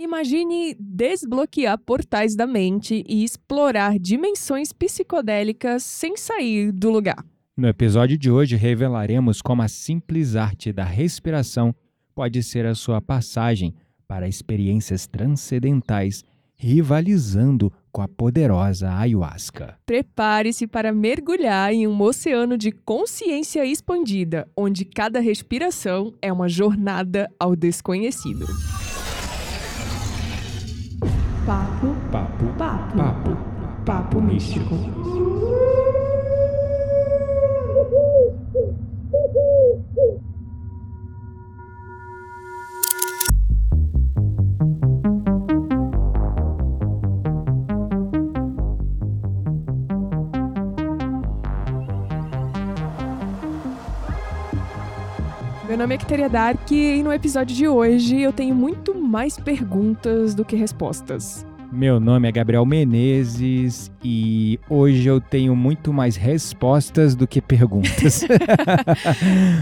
Imagine desbloquear portais da mente e explorar dimensões psicodélicas sem sair do lugar. No episódio de hoje, revelaremos como a simples arte da respiração pode ser a sua passagem para experiências transcendentais, rivalizando com a poderosa ayahuasca. Prepare-se para mergulhar em um oceano de consciência expandida, onde cada respiração é uma jornada ao desconhecido. Papo, Papo, papo, papo, papo místico. Nome é Kiteria Dark e no episódio de hoje eu tenho muito mais perguntas do que respostas. Meu nome é Gabriel Menezes e hoje eu tenho muito mais respostas do que perguntas.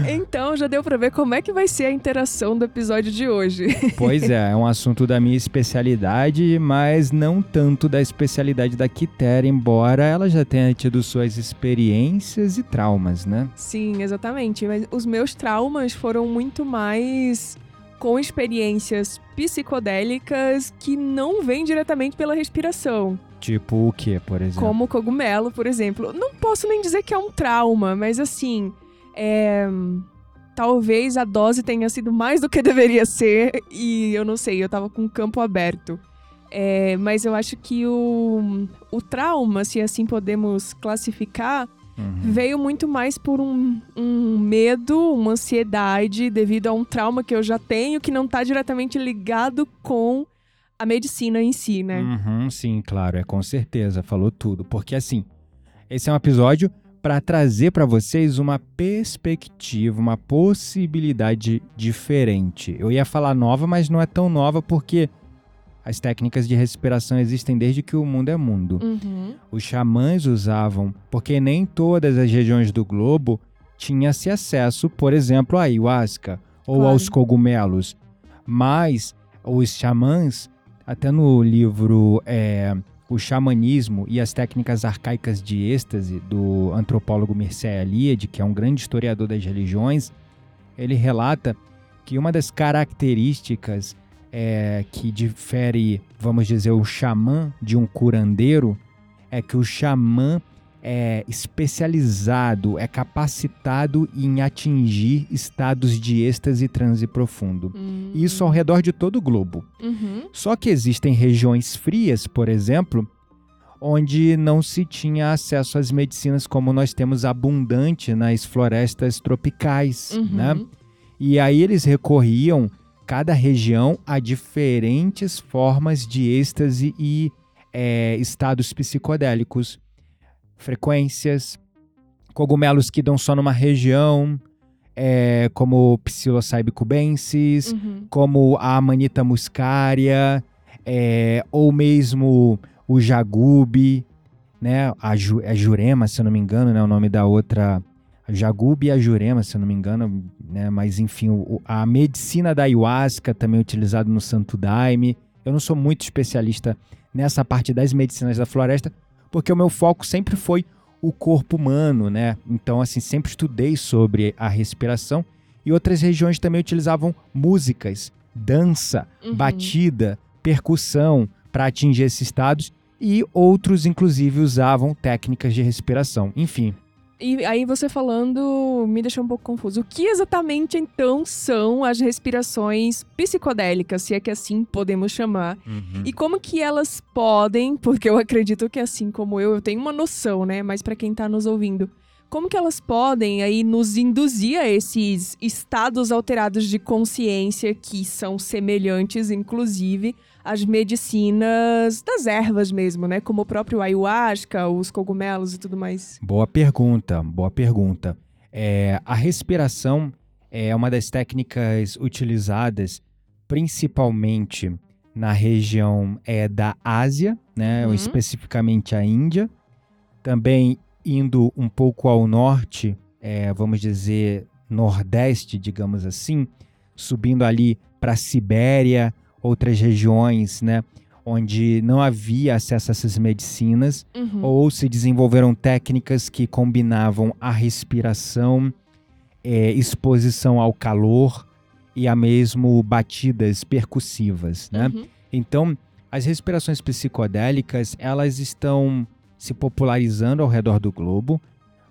Então já deu pra ver como é que vai ser a interação do episódio de hoje. pois é, é um assunto da minha especialidade, mas não tanto da especialidade da Kitera, embora ela já tenha tido suas experiências e traumas, né? Sim, exatamente. Mas os meus traumas foram muito mais com experiências psicodélicas que não vêm diretamente pela respiração. Tipo o que, por exemplo? Como o cogumelo, por exemplo. Não posso nem dizer que é um trauma, mas assim. é, Talvez a dose tenha sido mais do que deveria ser, e eu não sei, eu tava com o campo aberto. É, mas eu acho que o, o trauma, se assim podemos classificar, Uhum. veio muito mais por um, um medo, uma ansiedade devido a um trauma que eu já tenho que não tá diretamente ligado com a medicina em si, né? Uhum, sim, claro, é com certeza, falou tudo. Porque assim, esse é um episódio para trazer para vocês uma perspectiva, uma possibilidade diferente. Eu ia falar nova, mas não é tão nova porque as técnicas de respiração existem desde que o mundo é mundo. Uhum. Os xamãs usavam, porque nem todas as regiões do globo tinha-se acesso, por exemplo, à ayahuasca ou Claro. aos cogumelos. Mas os xamãs, até no livro é, O Xamanismo e as Técnicas Arcaicas de Êxtase, do antropólogo Mircea Eliade, que é um grande historiador das religiões, ele relata que uma das características é, que difere, vamos dizer, o xamã de um curandeiro é que o xamã é especializado, é capacitado em atingir estados de êxtase e transe profundo. Hum. Isso ao redor de todo o globo. Uhum. Só que existem regiões frias, por exemplo, onde não se tinha acesso às medicinas como nós temos abundante nas florestas tropicais, Uhum. né? E aí eles recorriam, cada região, a diferentes formas de êxtase e é, estados psicodélicos. Frequências, cogumelos que dão só numa região, é, como Psilocybe cubensis, Uhum. como a Amanita muscaria, é, ou mesmo o Jagube, né? A, Ju, a Jurema, se eu não me engano, né? O nome da outra. A Jagube e a Jurema, se eu não me engano, né? Mas enfim, o- a medicina da ayahuasca também é utilizada no Santo Daime. Eu não sou muito especialista nessa parte das medicinas da floresta, porque o meu foco sempre foi o corpo humano, né? Então, assim, sempre estudei sobre a respiração e outras regiões também utilizavam músicas, dança, Uhum. batida, percussão para atingir esses estados e outros, inclusive, usavam técnicas de respiração. Enfim, E aí você falando me deixou um pouco confuso. O que exatamente então são as respirações psicodélicas, se é que assim podemos chamar? E como que elas podem, porque eu acredito que assim como eu, eu tenho uma noção, né? Mas pra quem tá nos ouvindo, como que elas podem aí nos induzir a esses estados alterados de consciência que são semelhantes, inclusive, às medicinas das ervas mesmo, né? Como o próprio ayahuasca, os cogumelos e tudo mais. Boa pergunta, boa pergunta. É, a respiração é uma das técnicas utilizadas principalmente na região é, da Ásia, né, Uhum. especificamente a Índia. Também indo um pouco ao norte, é, vamos dizer nordeste, digamos assim, subindo ali para a Sibéria outras regiões, né? Onde não havia acesso a essas medicinas, Uhum. ou se desenvolveram técnicas que combinavam a respiração, é, exposição ao calor e a mesmo batidas percussivas, né? Uhum. Então, as respirações psicodélicas, elas estão se popularizando ao redor do globo.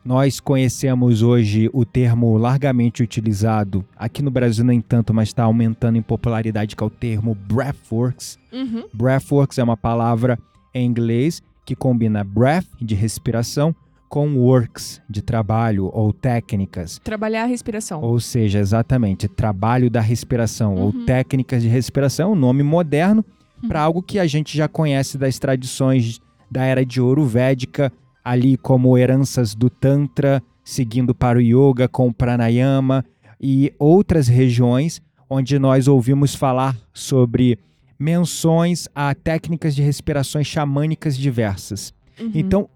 Nós conhecemos hoje o termo largamente utilizado, aqui no Brasil nem tanto, mas está aumentando em popularidade, que é o termo breathworks. Uhum. Breathworks é uma palavra em inglês que combina breath, de respiração, com works, de trabalho ou técnicas. Trabalhar a respiração. Ou seja, exatamente, trabalho da respiração ou Uhum. técnicas de respiração, um nome moderno para algo que a gente já conhece das tradições da era de ouro védica, ali como heranças do Tantra, seguindo para o Yoga com o Pranayama e outras regiões onde nós ouvimos falar sobre menções a técnicas de respirações xamânicas diversas. Uhum. Então,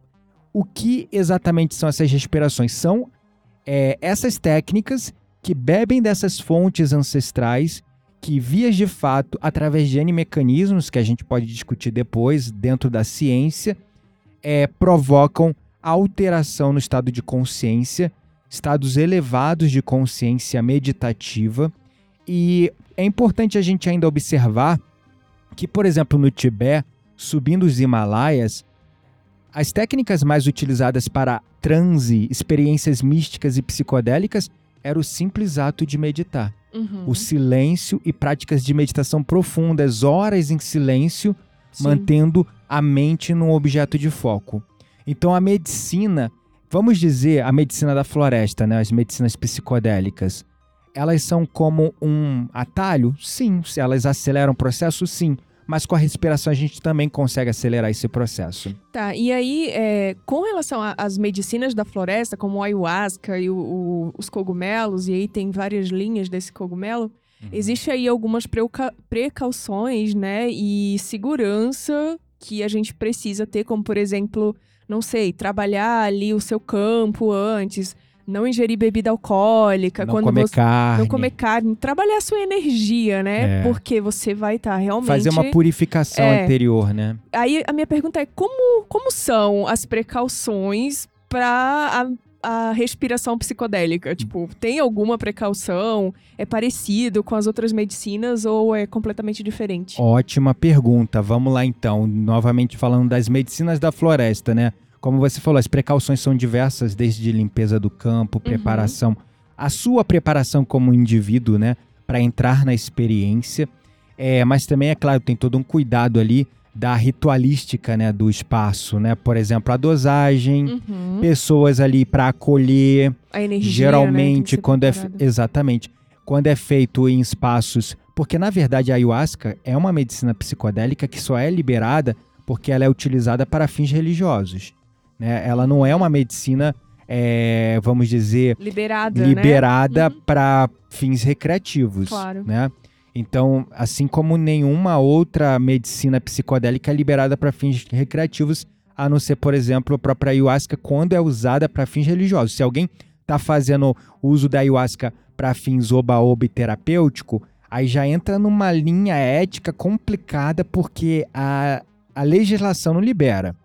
o que exatamente são essas respirações? São é, essas técnicas que bebem dessas fontes ancestrais, que vias de fato, através de N mecanismos que a gente pode discutir depois dentro da ciência, é, provocam alteração no estado de consciência, estados elevados de consciência meditativa. E é importante a gente ainda observar que, por exemplo, no Tibete, subindo os Himalaias, as técnicas mais utilizadas para transe, experiências místicas e psicodélicas era o simples ato de meditar. Uhum. O silêncio e práticas de meditação profundas, horas em silêncio, Sim. mantendo a mente num objeto de foco. Então a medicina, vamos dizer, a medicina da floresta, né, as medicinas psicodélicas, elas são como um atalho? Sim. Se elas aceleram o processo? Sim. Mas com a respiração a gente também consegue acelerar esse processo. Tá, e aí, é, com relação às medicinas da floresta, como o ayahuasca e o- o- os cogumelos, e aí tem várias linhas desse cogumelo, existe aí algumas precauções, né, e segurança que a gente precisa ter, como por exemplo, não sei, trabalhar ali o seu campo antes, não ingerir bebida alcoólica, Não quando comer você carne. não comer carne, trabalhar a sua energia, né? É. Porque você vai estar realmente Fazer uma purificação É. anterior, né? Aí a minha pergunta é como, como são as precauções para a, a respiração psicodélica? Tipo, tem alguma precaução? É parecido com as outras medicinas ou é completamente diferente? Ótima pergunta. Vamos lá então. Novamente falando das medicinas da floresta, né? Como você falou, as precauções são diversas, desde limpeza do campo, preparação, a sua preparação como indivíduo, né? Para entrar na experiência. É, mas também, é claro, tem todo um cuidado ali da ritualística, né? Do espaço, né? Por exemplo, a dosagem, Uhum. pessoas ali para acolher, A energia, né, geralmente ser quando é exatamente quando é feito em espaços porque na verdade a ayahuasca é uma medicina psicodélica que só é liberada porque ela é utilizada para fins religiosos né ela não é uma medicina é, vamos dizer liberada, né? liberada Uhum. para fins recreativos Claro. né então assim como nenhuma outra medicina psicodélica é liberada para fins recreativos a não ser por exemplo a própria ayahuasca quando é usada para fins religiosos se alguém tá fazendo uso da ayahuasca para fins oba-oba e terapêutico, aí já entra numa linha ética complicada porque a, a legislação não libera.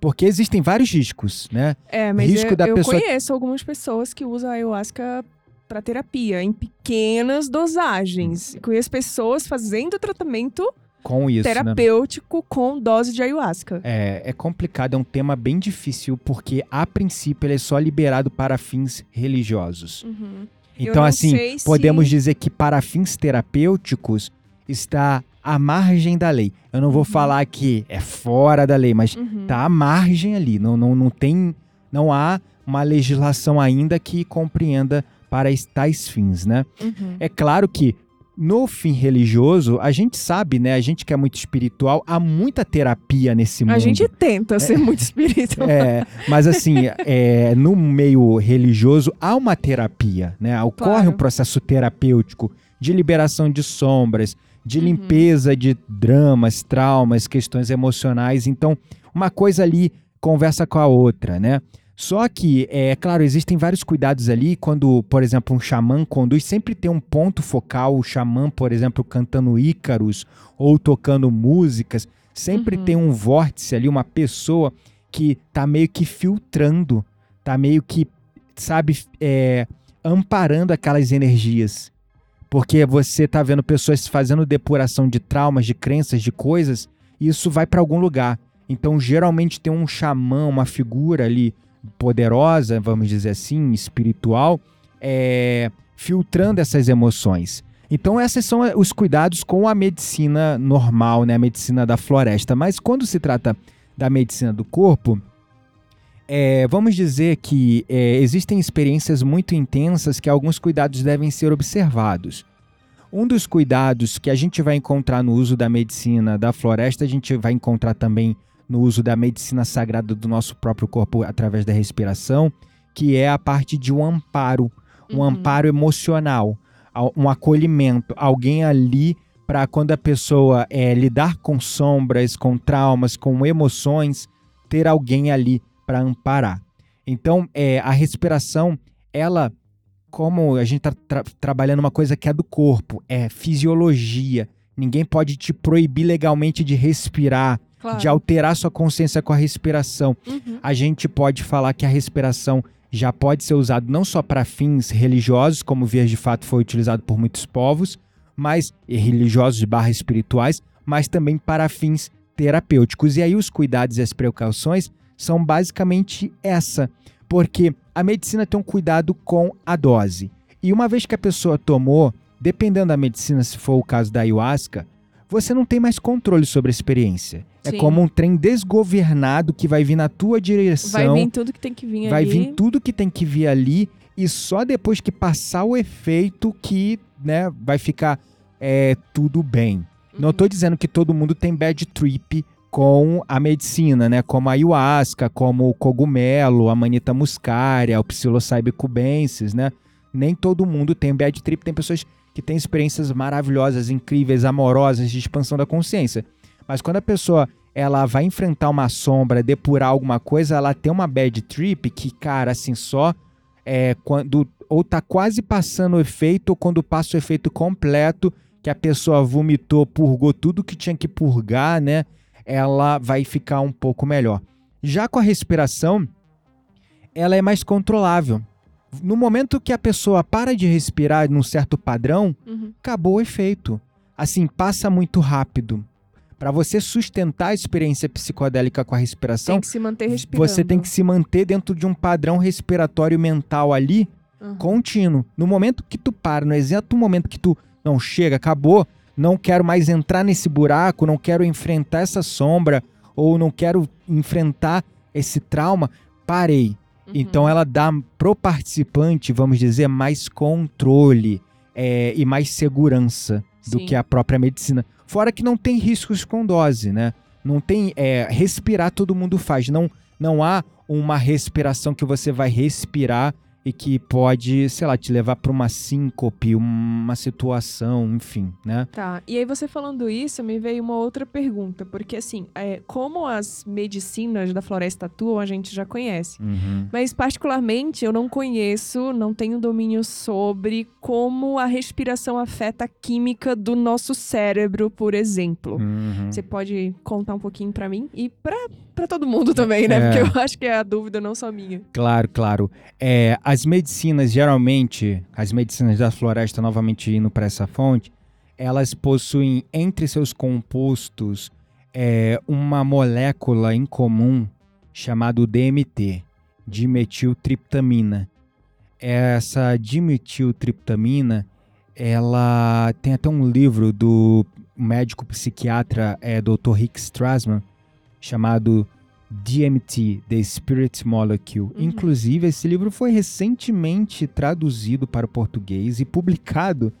Porque existem vários riscos, né? É, mas risco eu, da eu pessoa- conheço algumas pessoas que usam a ayahuasca para terapia, em pequenas dosagens. Conheço pessoas fazendo tratamento Com isso, né? terapêutico com dose de ayahuasca. É, é complicado, é um tema bem difícil porque, a princípio, ele é só liberado para fins religiosos. Uhum. Então, assim, sei se- podemos dizer que para fins terapêuticos está à margem da lei. Eu não vou Uhum. falar que é fora da lei, mas Uhum. tá à margem ali. Não, não, não tem. Não há uma legislação ainda que compreenda para tais fins, né? Uhum. É claro que no fim religioso, a gente sabe, né? A gente que é muito espiritual, há muita terapia nesse mundo. A gente tenta ser muito espiritual. É, mas assim, é, no meio religioso há uma terapia, né? Ocorre Claro. um processo terapêutico de liberação de sombras, de Uhum. limpeza de dramas, traumas, questões emocionais. Então, uma coisa ali conversa com a outra, né? Só que, é claro, existem vários cuidados ali. Quando, por exemplo, um xamã conduz, sempre tem um ponto focal. O xamã, por exemplo, cantando ícaros ou tocando músicas. Sempre uhum. tem um vórtice ali, uma pessoa que tá meio que filtrando, tá meio que, sabe, é, amparando aquelas energias. Porque você tá vendo pessoas fazendo depuração de traumas, de crenças, de coisas, e isso vai para algum lugar. Então, geralmente tem um xamã, uma figura ali poderosa, vamos dizer assim, espiritual, é, filtrando essas emoções. Então, esses são os cuidados com a medicina normal, né? a medicina da floresta. Mas quando se trata da medicina do corpo, é, vamos dizer que é, existem experiências muito intensas que alguns cuidados devem ser observados. Um dos cuidados que a gente vai encontrar no uso da medicina da floresta, a gente vai encontrar também no uso da medicina sagrada do nosso próprio corpo através da respiração, que é a parte de um amparo, um uhum. amparo emocional, um acolhimento, alguém ali para quando a pessoa é, lidar com sombras, com traumas, com emoções, ter alguém ali para amparar. Então, é, a respiração, ela, como a gente está tra trabalhando uma coisa que é do corpo, é fisiologia. Ninguém pode te proibir legalmente de respirar, claro. de alterar sua consciência com a respiração. Uhum. A gente pode falar que a respiração já pode ser usada não só para fins religiosos, como vias de fato foi utilizado por muitos povos, mas religiosos barra espirituais, mas também para fins terapêuticos. E aí os cuidados e as precauções são basicamente essa, porque a medicina tem um cuidado com a dose. E uma vez que a pessoa tomou, dependendo da medicina, se for o caso da ayahuasca, você não tem mais controle sobre a experiência. É Sim. É como um trem desgovernado que vai vir na tua direção. Vai vir tudo que tem que vir vai ali. Vai vir tudo que tem que vir ali e só depois que passar o efeito que, né, vai ficar é, tudo bem. Uhum. Não estou dizendo que todo mundo tem bad trip com a medicina, né? Como a ayahuasca, como o cogumelo, a manita muscaria, o psilocybe cubensis, né? Nem todo mundo tem bad trip, tem pessoas que tem experiências maravilhosas, incríveis, amorosas de expansão da consciência. Mas quando a pessoa ela vai enfrentar uma sombra, depurar alguma coisa, ela tem uma bad trip que, cara, assim, só é quando ou tá quase passando o efeito ou quando passa o efeito completo, que a pessoa vomitou, purgou tudo que tinha que purgar, né? Ela vai ficar um pouco melhor. Já com a respiração, ela é mais controlável no momento que a pessoa para de respirar num certo padrão, uhum. acabou o efeito. Assim, passa muito rápido. Para você sustentar a experiência psicodélica com a respiração, tem que se manter respirando. Você tem que se manter dentro de um padrão respiratório mental ali, uhum. contínuo. No momento que tu para, no exato momento que tu não chega, acabou, não quero mais entrar nesse buraco, não quero enfrentar essa sombra ou não quero enfrentar esse trauma, parei então ela dá pro participante, vamos dizer, mais controle é, e mais segurança do Sim. que a própria medicina. Fora que não tem riscos com dose, né? Não tem. É, respirar todo mundo faz. Não, não há uma respiração que você vai respirar e que pode, sei lá, te levar para uma síncope, uma situação, enfim, né? Tá. E aí você falando isso, me veio uma outra pergunta, porque assim, é, como as medicinas da floresta atuam, a gente já conhece. Uhum. Mas particularmente eu não conheço, não tenho domínio sobre como a respiração afeta a química do nosso cérebro, por exemplo. Uhum. Você pode contar um pouquinho para mim e para para todo mundo também, né? É. Porque eu acho que é a dúvida não só minha. Claro, claro. É, as medicinas, geralmente, as medicinas da floresta, novamente indo para essa fonte, elas possuem entre seus compostos é, uma molécula em comum chamada DMT, dimetiltriptamina. Essa dimetiltriptamina, ela tem até um livro do médico psiquiatra é, Dr. Rick Strassman, chamado DMT, The Spirit Molecule. Uhum. Inclusive, esse livro foi recentemente traduzido para o português e publicado.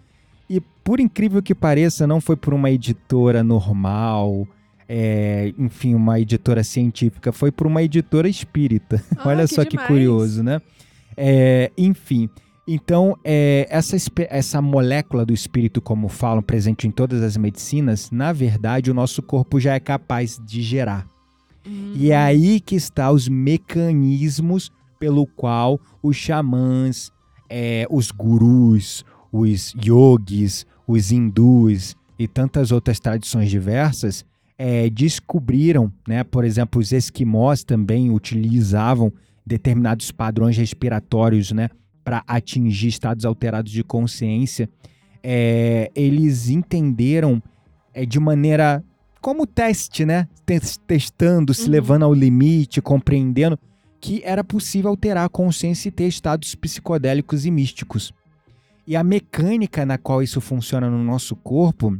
E, por incrível que pareça, não foi por uma editora normal, é, enfim, uma editora científica, foi por uma editora espírita. Ah, Olha que só demais. que curioso, né? É, enfim, então, é, essa, essa molécula do espírito, como falam, presente em todas as medicinas, na verdade, o nosso corpo já é capaz de gerar. Hum. E é aí que está os mecanismos pelo qual os xamãs, é, os gurus, os yogis, os hindus e tantas outras tradições diversas é, descobriram, né? Por exemplo, os esquimós também utilizavam determinados padrões respiratórios, né? Para atingir estados alterados de consciência. É, eles entenderam é, de maneira como teste, né? Testando, se uhum. levando ao limite, compreendendo que era possível alterar a consciência e ter estados psicodélicos e místicos. E a mecânica na qual isso funciona no nosso corpo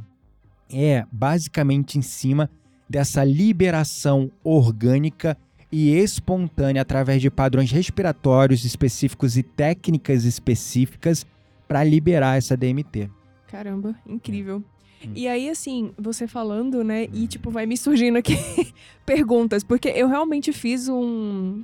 é basicamente em cima dessa liberação orgânica e espontânea através de padrões respiratórios específicos e técnicas específicas para liberar essa DMT. Caramba, incrível. Hum. E aí, assim, você falando, né? E, tipo, vai me surgindo aqui perguntas, porque eu realmente fiz um,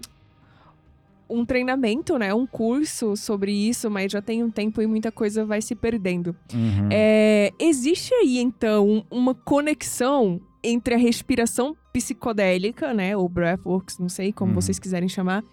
um treinamento, né? Um curso sobre isso, mas já tem um tempo e muita coisa vai se perdendo. Uhum. É, existe aí, então, uma conexão entre a respiração psicodélica, né? Ou breathworks, não sei como uhum. vocês quiserem chamar.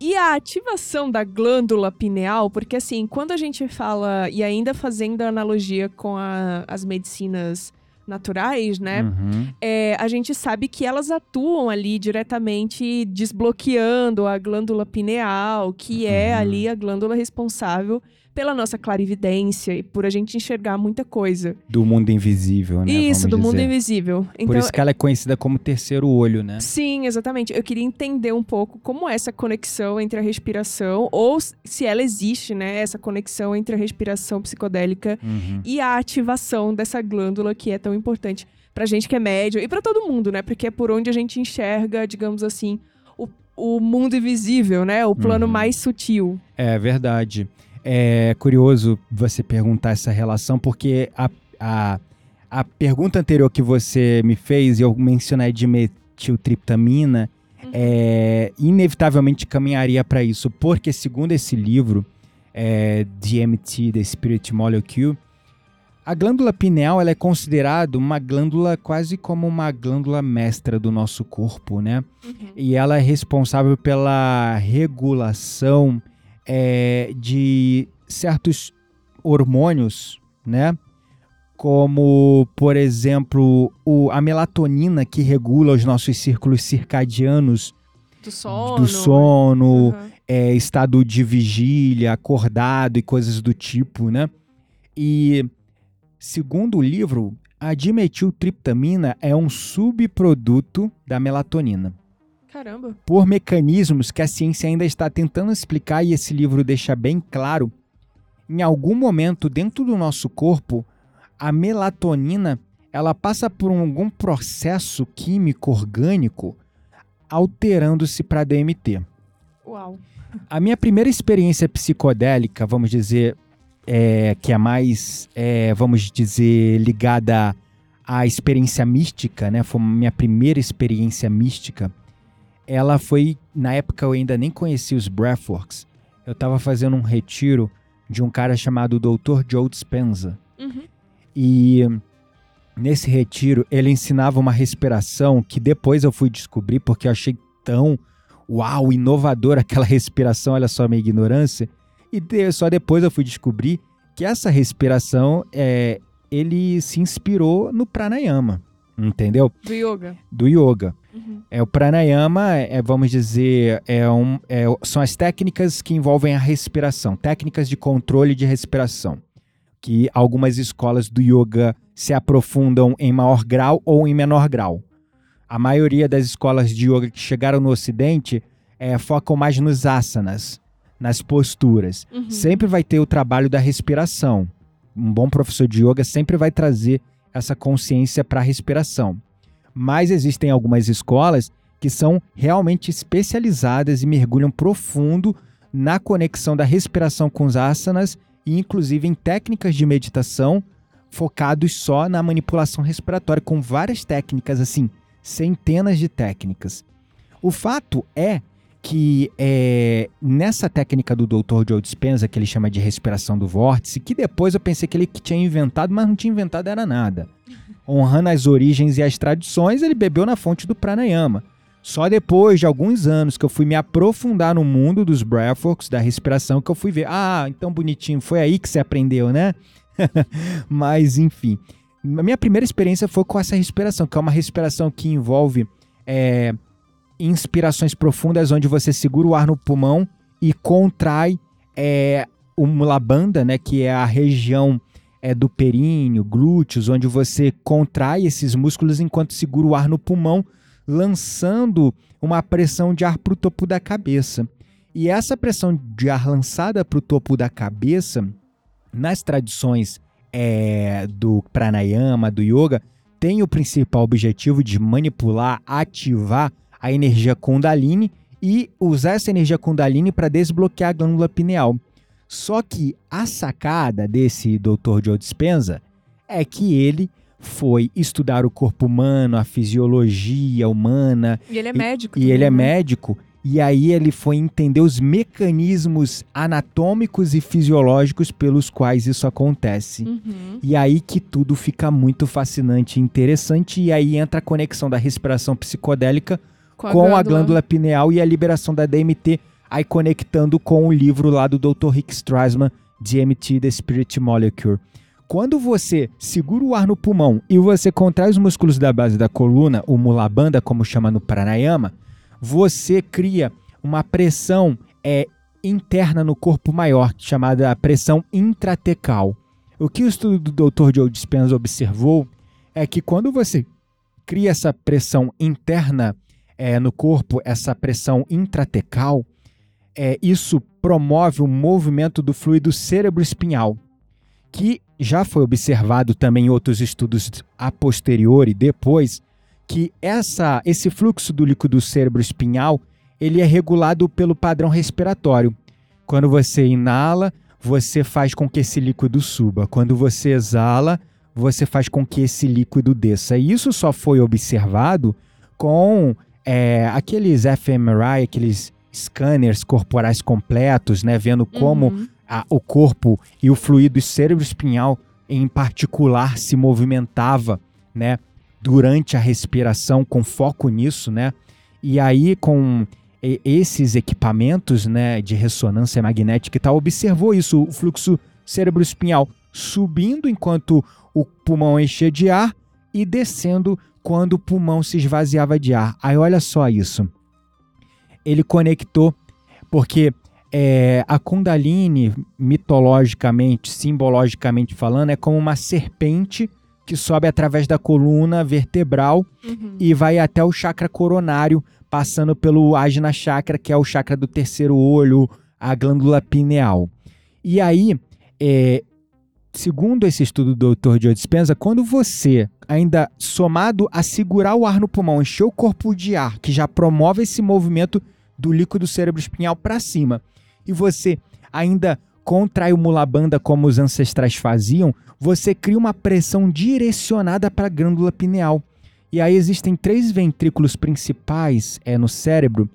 E a ativação da glândula pineal, porque assim, quando a gente fala, e ainda fazendo analogia com a, as medicinas naturais, né? Uhum. É, a gente sabe que elas atuam ali diretamente desbloqueando a glândula pineal, que é uhum. é ali a glândula responsável pela nossa clarividência e por a gente enxergar muita coisa. Do mundo invisível, né? Isso, do dizer. mundo invisível. Então, por isso que ela é conhecida como terceiro olho, né? Sim, exatamente. Eu queria entender um pouco como é essa conexão entre a respiração, ou se ela existe, né? Essa conexão entre a respiração psicodélica uhum. e a ativação dessa glândula que é tão importante pra gente que é médio e para todo mundo, né? Porque é por onde a gente enxerga, digamos assim, o, o mundo invisível, né? O plano uhum. mais sutil. É verdade. É curioso você perguntar essa relação, porque a, a, a pergunta anterior que você me fez, e eu mencionei de metiltriptamina, uhum. é, inevitavelmente caminharia para isso, porque segundo esse livro, é, DMT, The Spirit Molecule, a glândula pineal ela é considerada uma glândula quase como uma glândula mestra do nosso corpo, né? Uhum. E ela é responsável pela regulação é, de certos hormônios, né? Como, por exemplo, o, a melatonina que regula os nossos círculos circadianos do sono, do sono uhum. é, estado de vigília, acordado e coisas do tipo, né? E segundo o livro, a dimetiltriptamina é um subproduto da melatonina. Caramba. Por mecanismos que a ciência ainda está tentando explicar e esse livro deixa bem claro, em algum momento dentro do nosso corpo, a melatonina ela passa por algum processo químico orgânico alterando-se para DMT. Uau. A minha primeira experiência psicodélica, vamos dizer, é, que é mais, é, vamos dizer, ligada à experiência mística, né? Foi minha primeira experiência mística ela foi. Na época eu ainda nem conhecia os Breathworks. Eu estava fazendo um retiro de um cara chamado Dr. Joe Dispenza. Uhum. E nesse retiro ele ensinava uma respiração que depois eu fui descobrir porque eu achei tão uau, inovador aquela respiração, olha só a minha ignorância. E de, só depois eu fui descobrir que essa respiração é, ele se inspirou no pranayama, entendeu? Do yoga. Do yoga. Uhum. É, o pranayama, é, vamos dizer, é um, é, são as técnicas que envolvem a respiração, técnicas de controle de respiração, que algumas escolas do yoga se aprofundam em maior grau ou em menor grau. A maioria das escolas de yoga que chegaram no Ocidente é, focam mais nos asanas, nas posturas. Uhum. Sempre vai ter o trabalho da respiração. Um bom professor de yoga sempre vai trazer essa consciência para a respiração. Mas existem algumas escolas que são realmente especializadas e mergulham profundo na conexão da respiração com os asanas e inclusive em técnicas de meditação focados só na manipulação respiratória com várias técnicas assim, centenas de técnicas. O fato é que é, nessa técnica do Dr. Joe Dispenza, que ele chama de respiração do vórtice, que depois eu pensei que ele tinha inventado, mas não tinha inventado era nada honrando as origens e as tradições, ele bebeu na fonte do pranayama. Só depois de alguns anos que eu fui me aprofundar no mundo dos breathworks, da respiração, que eu fui ver. Ah, então bonitinho, foi aí que você aprendeu, né? Mas, enfim. A minha primeira experiência foi com essa respiração, que é uma respiração que envolve é, inspirações profundas, onde você segura o ar no pulmão e contrai é, o mulabanda, né, que é a região é, do períneo, glúteos, onde você contrai esses músculos enquanto segura o ar no pulmão, lançando uma pressão de ar para o topo da cabeça. E essa pressão de ar lançada para o topo da cabeça, nas tradições é, do pranayama, do yoga, tem o principal objetivo de manipular, ativar a energia Kundalini e usar essa energia Kundalini para desbloquear a glândula pineal. Só que a sacada desse Dr. Joe Dispenza é que ele foi estudar o corpo humano, a fisiologia humana. E ele é médico. E, e ele é né? médico. E aí ele foi entender os mecanismos anatômicos e fisiológicos pelos quais isso acontece. Uhum. E aí que tudo fica muito fascinante e interessante. E aí entra a conexão da respiração psicodélica com a, com glândula. a glândula pineal e a liberação da DMT aí conectando com o livro lá do Dr. Rick Strassman, DMT, The Spirit Molecule. Quando você segura o ar no pulmão e você contrai os músculos da base da coluna, o mulabanda, como chama no pranayama, você cria uma pressão é, interna no corpo maior, chamada pressão intratecal. O que o estudo do Dr. Joe Dispenza observou é que quando você cria essa pressão interna é, no corpo, essa pressão intratecal, é, isso promove o movimento do fluido cerebroespinhal, que já foi observado também em outros estudos a posteriori, depois, que essa, esse fluxo do líquido cerebroespinhal ele é regulado pelo padrão respiratório. Quando você inala, você faz com que esse líquido suba. Quando você exala, você faz com que esse líquido desça. E isso só foi observado com é, aqueles fMRI, aqueles scanners corporais completos, né, vendo como uhum. a, o corpo e o fluido cerebroespinhal em particular se movimentava, né, durante a respiração com foco nisso, né? E aí com esses equipamentos, né, de ressonância magnética e tal, observou isso, o fluxo cerebroespinhal subindo enquanto o pulmão enchia de ar e descendo quando o pulmão se esvaziava de ar. Aí olha só isso ele conectou, porque é, a Kundalini, mitologicamente, simbologicamente falando, é como uma serpente que sobe através da coluna vertebral uhum. e vai até o chakra coronário, passando pelo Ajna Chakra, que é o chakra do terceiro olho, a glândula pineal. E aí, é, segundo esse estudo do Dr. Joe Dispenza, quando você, ainda somado a segurar o ar no pulmão, encher o corpo de ar, que já promove esse movimento do líquido cerebroespinhal para cima, e você ainda contrai o mulabanda como os ancestrais faziam, você cria uma pressão direcionada para a glândula pineal. E aí existem três ventrículos principais é, no cérebro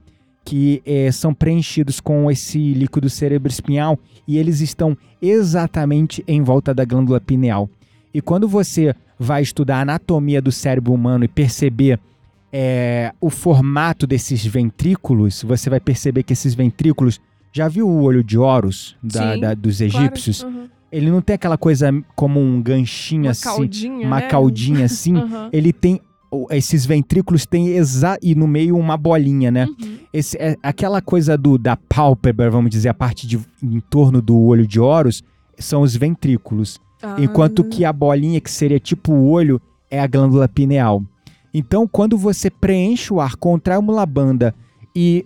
que é, são preenchidos com esse líquido cerebroespinhal e eles estão exatamente em volta da glândula pineal. E quando você vai estudar a anatomia do cérebro humano e perceber é, o formato desses ventrículos, você vai perceber que esses ventrículos. Já viu o olho de Horus da, Sim, da, dos egípcios? Claro. Uhum. Ele não tem aquela coisa como um ganchinho uma assim, caldinha, uma né? caldinha assim. uhum. Ele tem esses ventrículos têm exa e no meio uma bolinha, né? Uhum. Esse, é, aquela coisa do da pálpebra, vamos dizer, a parte de em torno do olho de Horus, são os ventrículos. Ah. Enquanto que a bolinha, que seria tipo o olho, é a glândula pineal. Então, quando você preenche o ar, contrai uma labanda e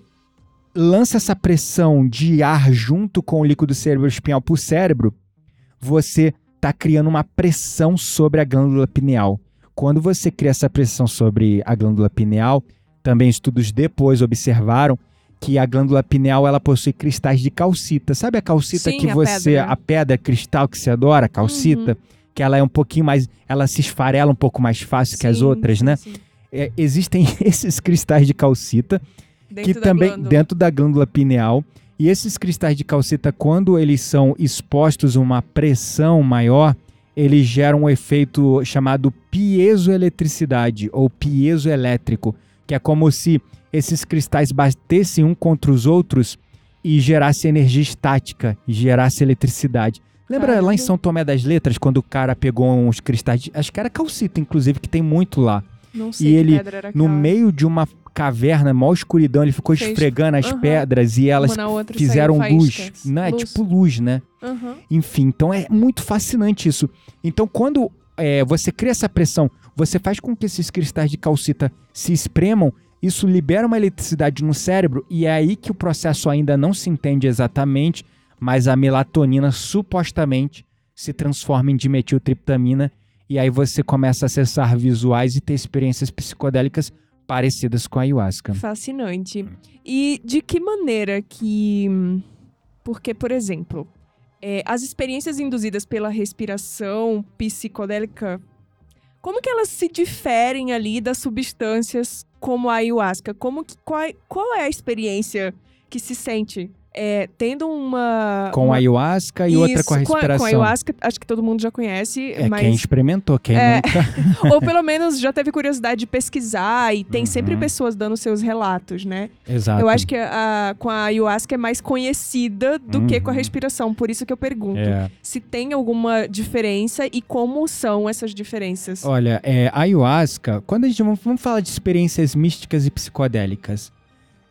lança essa pressão de ar junto com o líquido cerebroespinhal para o cérebro, você está criando uma pressão sobre a glândula pineal. Quando você cria essa pressão sobre a glândula pineal, também estudos depois observaram que a glândula pineal ela possui cristais de calcita. Sabe a calcita Sim, que a você pedra. a pedra cristal que você adora, calcita, uhum. que ela é um pouquinho mais, ela se esfarela um pouco mais fácil sim, que as outras, né? É, existem esses cristais de calcita dentro que também glândula. dentro da glândula pineal e esses cristais de calcita quando eles são expostos a uma pressão maior, ele gera um efeito chamado piezoeletricidade ou piezoelétrico, que é como se esses cristais batessem um contra os outros e gerasse energia estática, gerasse eletricidade. Lembra Caramba. lá em São Tomé das Letras, quando o cara pegou uns cristais, de- acho que era calcita, inclusive, que tem muito lá. Não sei E que ele, No meio de uma caverna, maior escuridão, ele ficou Fez- esfregando as Aham. pedras e elas fizeram luz. Não, é Luz. tipo luz, né? Aham. Enfim, então é muito fascinante isso. Então, quando é, você cria essa pressão, você faz com que esses cristais de calcita se espremam, isso libera uma eletricidade no cérebro, e é aí que o processo ainda não se entende exatamente, mas a melatonina supostamente se transforma em dimetiltriptamina, e aí você começa a acessar visuais e ter experiências psicodélicas parecidas com a ayahuasca. Fascinante. E de que maneira que. Porque, por exemplo, é, as experiências induzidas pela respiração psicodélica, como que elas se diferem ali das substâncias como a ayahuasca? Como que, qual, é- qual é a experiência que se sente é, tendo uma. Com uma... a ayahuasca e outra com a Isso, respiração. Com a ayahuasca, acho que todo mundo já conhece, É mas quem experimentou, quem É. nunca. ou pelo menos já teve curiosidade de pesquisar e tem sempre Uhum. pessoas dando seus relatos, né? Exato. Eu acho que a, com a ayahuasca é mais conhecida do que com a Uhum. respiração, por isso que eu pergunto É. se tem alguma diferença e como são essas diferenças. Olha, é, a ayahuasca, quando a gente vamos falar de experiências místicas e psicodélicas,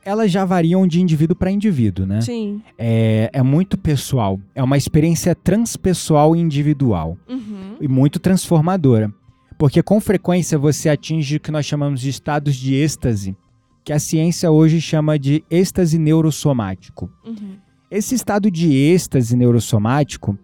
elas já variam de indivíduo para indivíduo, né? Sim. É, é muito pessoal. É uma experiência transpessoal e individual Uhum. e muito transformadora. Porque com frequência você atinge o que nós chamamos de estados de êxtase, que a ciência hoje chama de êxtase neurosomático. Uhum. Esse estado de êxtase neurosomático,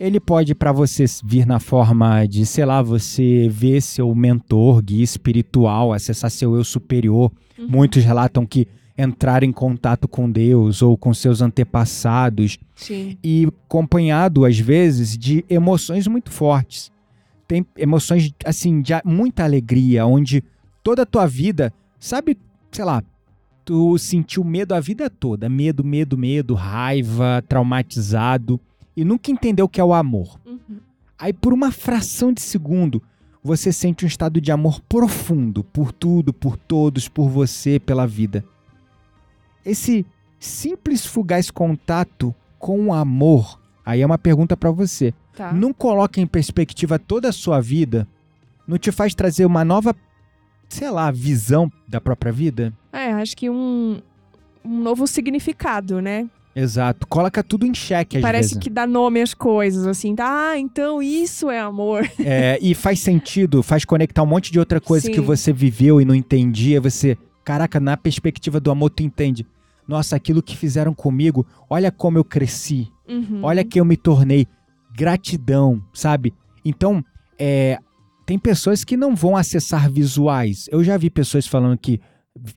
ele pode para você vir na forma de, sei lá, você ver seu mentor, guia espiritual, acessar seu eu superior. Uhum. Muitos relatam que entrar em contato com Deus ou com seus antepassados Sim. e acompanhado às vezes de emoções muito fortes. Tem emoções assim de muita alegria, onde toda a tua vida, sabe, sei lá, tu sentiu medo a vida toda, medo, medo, medo, raiva, traumatizado e nunca entendeu o que é o amor. Uhum. Aí por uma fração de segundo, você sente um estado de amor profundo por tudo, por todos, por você, pela vida. Esse simples fugaz contato com o amor, aí é uma pergunta pra você. Tá. Não coloca em perspectiva toda a sua vida? Não te faz trazer uma nova, sei lá, visão da própria vida? É, acho que um, um novo significado, né? Exato. Coloca tudo em xeque às Parece vezes. que dá nome às coisas, assim. tá? Ah, então isso é amor. É, e faz sentido, faz conectar um monte de outra coisa Sim. que você viveu e não entendia. Você, caraca, na perspectiva do amor, tu entende. Nossa, aquilo que fizeram comigo, olha como eu cresci, Uhum. olha que eu me tornei. Gratidão, sabe? Então, é, tem pessoas que não vão acessar visuais. Eu já vi pessoas falando que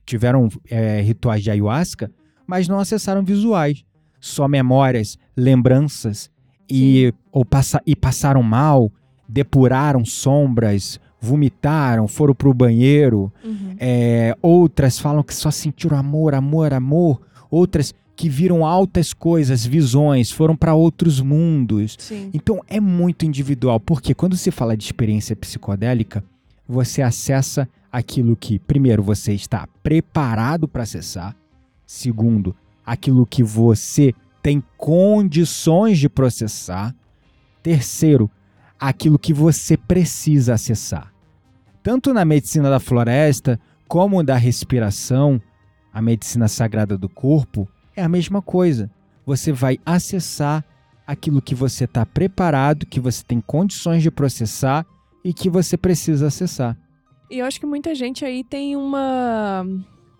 tiveram é, rituais de ayahuasca, mas não acessaram visuais. Só memórias, lembranças e, ou passa, e passaram mal, depuraram sombras, vomitaram, foram pro banheiro. Uhum. É, outras falam que só sentiram amor, amor, amor. Outras que viram altas coisas, visões, foram para outros mundos. Sim. Então é muito individual, porque quando se fala de experiência psicodélica, você acessa aquilo que, primeiro, você está preparado para acessar, segundo, aquilo que você tem condições de processar, terceiro, aquilo que você precisa acessar. Tanto na medicina da floresta, como da respiração, a medicina sagrada do corpo, é a mesma coisa. Você vai acessar aquilo que você está preparado, que você tem condições de processar e que você precisa acessar. E eu acho que muita gente aí tem uma.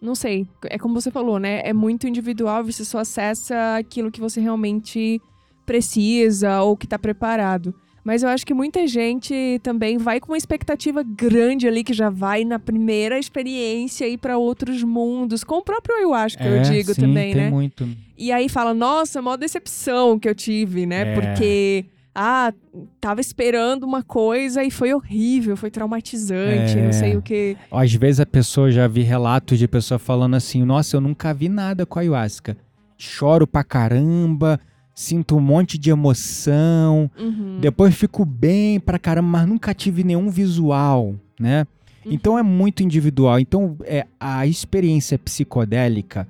Não sei, é como você falou, né? É muito individual, você só acessa aquilo que você realmente precisa ou que tá preparado. Mas eu acho que muita gente também vai com uma expectativa grande ali, que já vai na primeira experiência ir para outros mundos, com o próprio ayahuasca, eu digo É, sim, também, tem né? muito. E aí fala, nossa, mó decepção que eu tive, né? É. Porque, ah, tava esperando uma coisa e foi horrível, foi traumatizante, É. não sei o que. Às vezes a pessoa já vi relatos de pessoa falando assim: Nossa, eu nunca vi nada com a ayahuasca. Choro pra caramba, sinto um monte de emoção, Uhum. depois fico bem pra caramba, mas nunca tive nenhum visual, né? Uhum. Então é muito individual. Então é a experiência psicodélica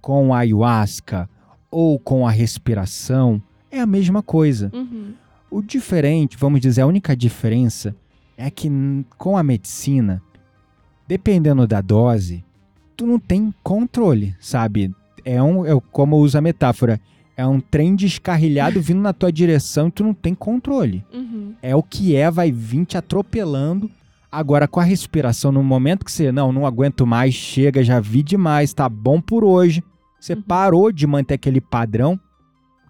com a ayahuasca ou com a respiração é a mesma coisa. Uhum. O diferente, vamos dizer, a única diferença é que com a medicina, dependendo da dose, tu não tem controle, sabe? É um, é como usa a metáfora, é um trem descarrilhado vindo na tua direção e tu não tem controle. Uhum. É o que é, vai vir te atropelando. Agora, com a respiração, no momento que você, não, não aguento mais, chega, já vi demais, tá bom por hoje. Você uhum. parou de manter aquele padrão.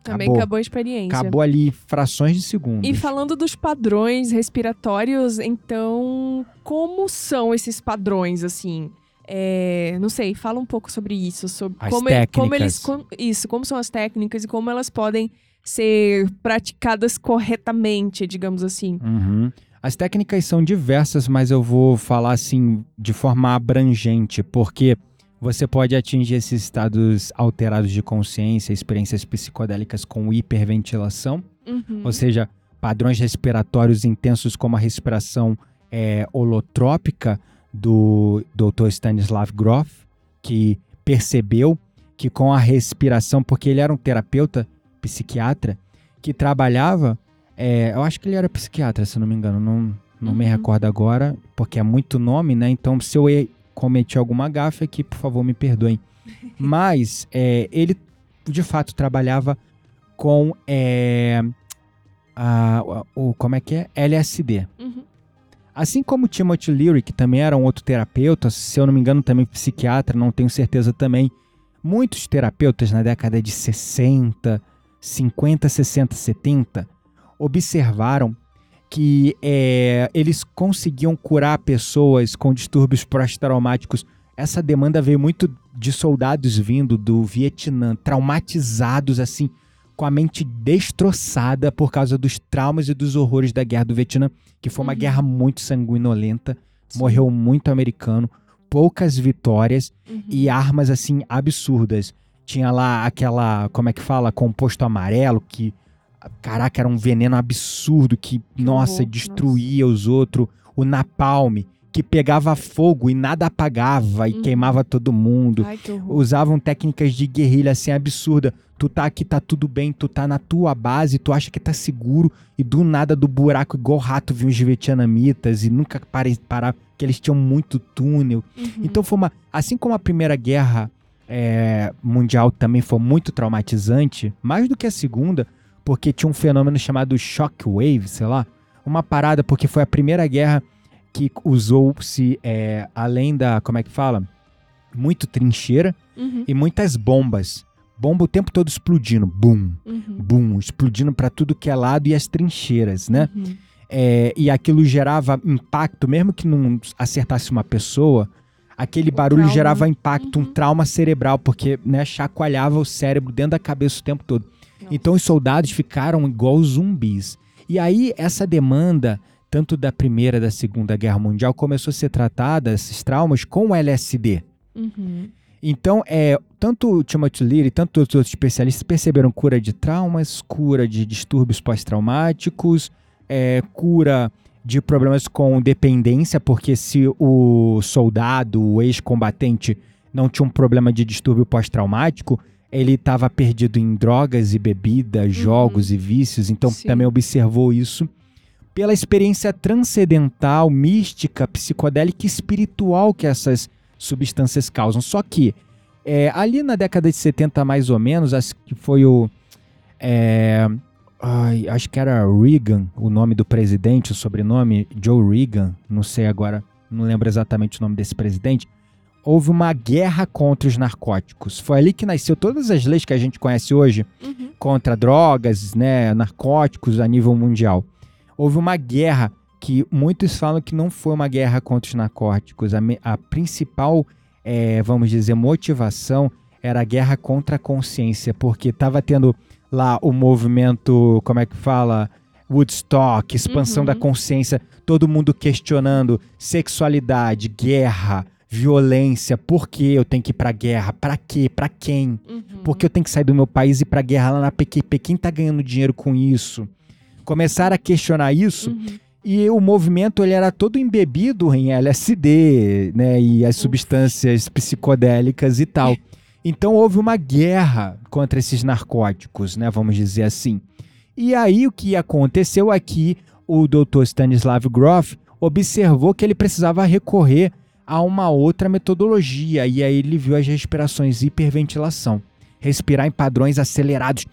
Também acabou. acabou a experiência. Acabou ali frações de segundo. E falando dos padrões respiratórios, então, como são esses padrões, assim? É, não sei, fala um pouco sobre isso, sobre as como, técnicas. como eles com, isso, como são as técnicas e como elas podem ser praticadas corretamente, digamos assim. Uhum. As técnicas são diversas, mas eu vou falar assim de forma abrangente, porque você pode atingir esses estados alterados de consciência, experiências psicodélicas com hiperventilação, uhum. ou seja, padrões respiratórios intensos como a respiração é, holotrópica do Dr. Stanislav Grof, que percebeu que com a respiração, porque ele era um terapeuta psiquiatra que trabalhava, é, eu acho que ele era psiquiatra, se não me engano, não, não uhum. me recordo agora, porque é muito nome, né? Então, se eu cometi alguma gafe aqui, por favor, me perdoem. Mas é, ele, de fato, trabalhava com é, a, o, como é que é? LSD. Uhum. Assim como Timothy Leary, que também era um outro terapeuta, se eu não me engano também psiquiatra, não tenho certeza também. Muitos terapeutas na década de 60, 50, 60, 70 observaram que é, eles conseguiam curar pessoas com distúrbios pós-traumáticos. Essa demanda veio muito de soldados vindo do Vietnã, traumatizados assim, com a mente destroçada por causa dos traumas e dos horrores da guerra do Vietnã, que foi uma uhum. guerra muito sanguinolenta, Sim. morreu muito americano, poucas vitórias uhum. e armas assim absurdas. Tinha lá aquela, como é que fala, composto amarelo que Caraca, era um veneno absurdo que, nossa, destruía nossa. os outros. O napalm, que pegava fogo e nada apagava e uhum. queimava todo mundo. Ai, Usavam técnicas de guerrilha assim absurda. Tu tá aqui, tá tudo bem, tu tá na tua base, tu acha que tá seguro e do nada do buraco igual rato vinham os vietnamitas e nunca parem parar, porque eles tinham muito túnel. Uhum. Então foi uma, assim como a Primeira Guerra é, Mundial também foi muito traumatizante, mais do que a Segunda, porque tinha um fenômeno chamado shockwave, sei lá, uma parada, porque foi a primeira guerra que usou-se, é, além da, como é que fala? Muito trincheira uhum. e muitas bombas. Bomba o tempo todo explodindo, bum, uhum. bum, explodindo para tudo que é lado e as trincheiras, né? Uhum. É, e aquilo gerava impacto, mesmo que não acertasse uma pessoa, aquele o barulho trauma. gerava impacto, um uhum. trauma cerebral, porque né, chacoalhava o cérebro dentro da cabeça o tempo todo. Então os soldados ficaram igual zumbis. E aí essa demanda, tanto da Primeira e da Segunda Guerra Mundial, começou a ser tratada, esses traumas, com LSD. Uhum. Então, é, tanto o Timothy Leary, tanto os outros especialistas perceberam cura de traumas, cura de distúrbios pós-traumáticos, é, cura de problemas com dependência, porque se o soldado, o ex-combatente, não tinha um problema de distúrbio pós-traumático, ele estava perdido em drogas e bebida, uhum. jogos e vícios, então Sim. também observou isso. Pela experiência transcendental, mística, psicodélica e espiritual que essas substâncias causam. Só que, é, ali na década de 70, mais ou menos, acho que foi o. É, ai, acho que era Reagan, o nome do presidente, o sobrenome, Joe Reagan, não sei agora, não lembro exatamente o nome desse presidente houve uma guerra contra os narcóticos. Foi ali que nasceu todas as leis que a gente conhece hoje uhum. contra drogas, né, narcóticos a nível mundial. Houve uma guerra que muitos falam que não foi uma guerra contra os narcóticos. A, a principal, é, vamos dizer, motivação era a guerra contra a consciência, porque estava tendo lá o movimento, como é que fala? Woodstock, expansão uhum. da consciência, todo mundo questionando sexualidade, guerra, violência, por que eu tenho que ir pra guerra, pra quê, pra quem, uhum. por que eu tenho que sair do meu país e ir pra guerra lá na PQP, quem tá ganhando dinheiro com isso? Começaram a questionar isso uhum. E o movimento ele era todo embebido em LSD, né, e as substâncias psicodélicas e tal. Então houve uma guerra contra esses narcóticos, né, vamos dizer assim. E aí o que aconteceu aqui, o Dr. Stanislav Grof observou que ele precisava recorrer a uma outra metodologia e aí ele viu as respirações hiperventilação, respirar em padrões acelerados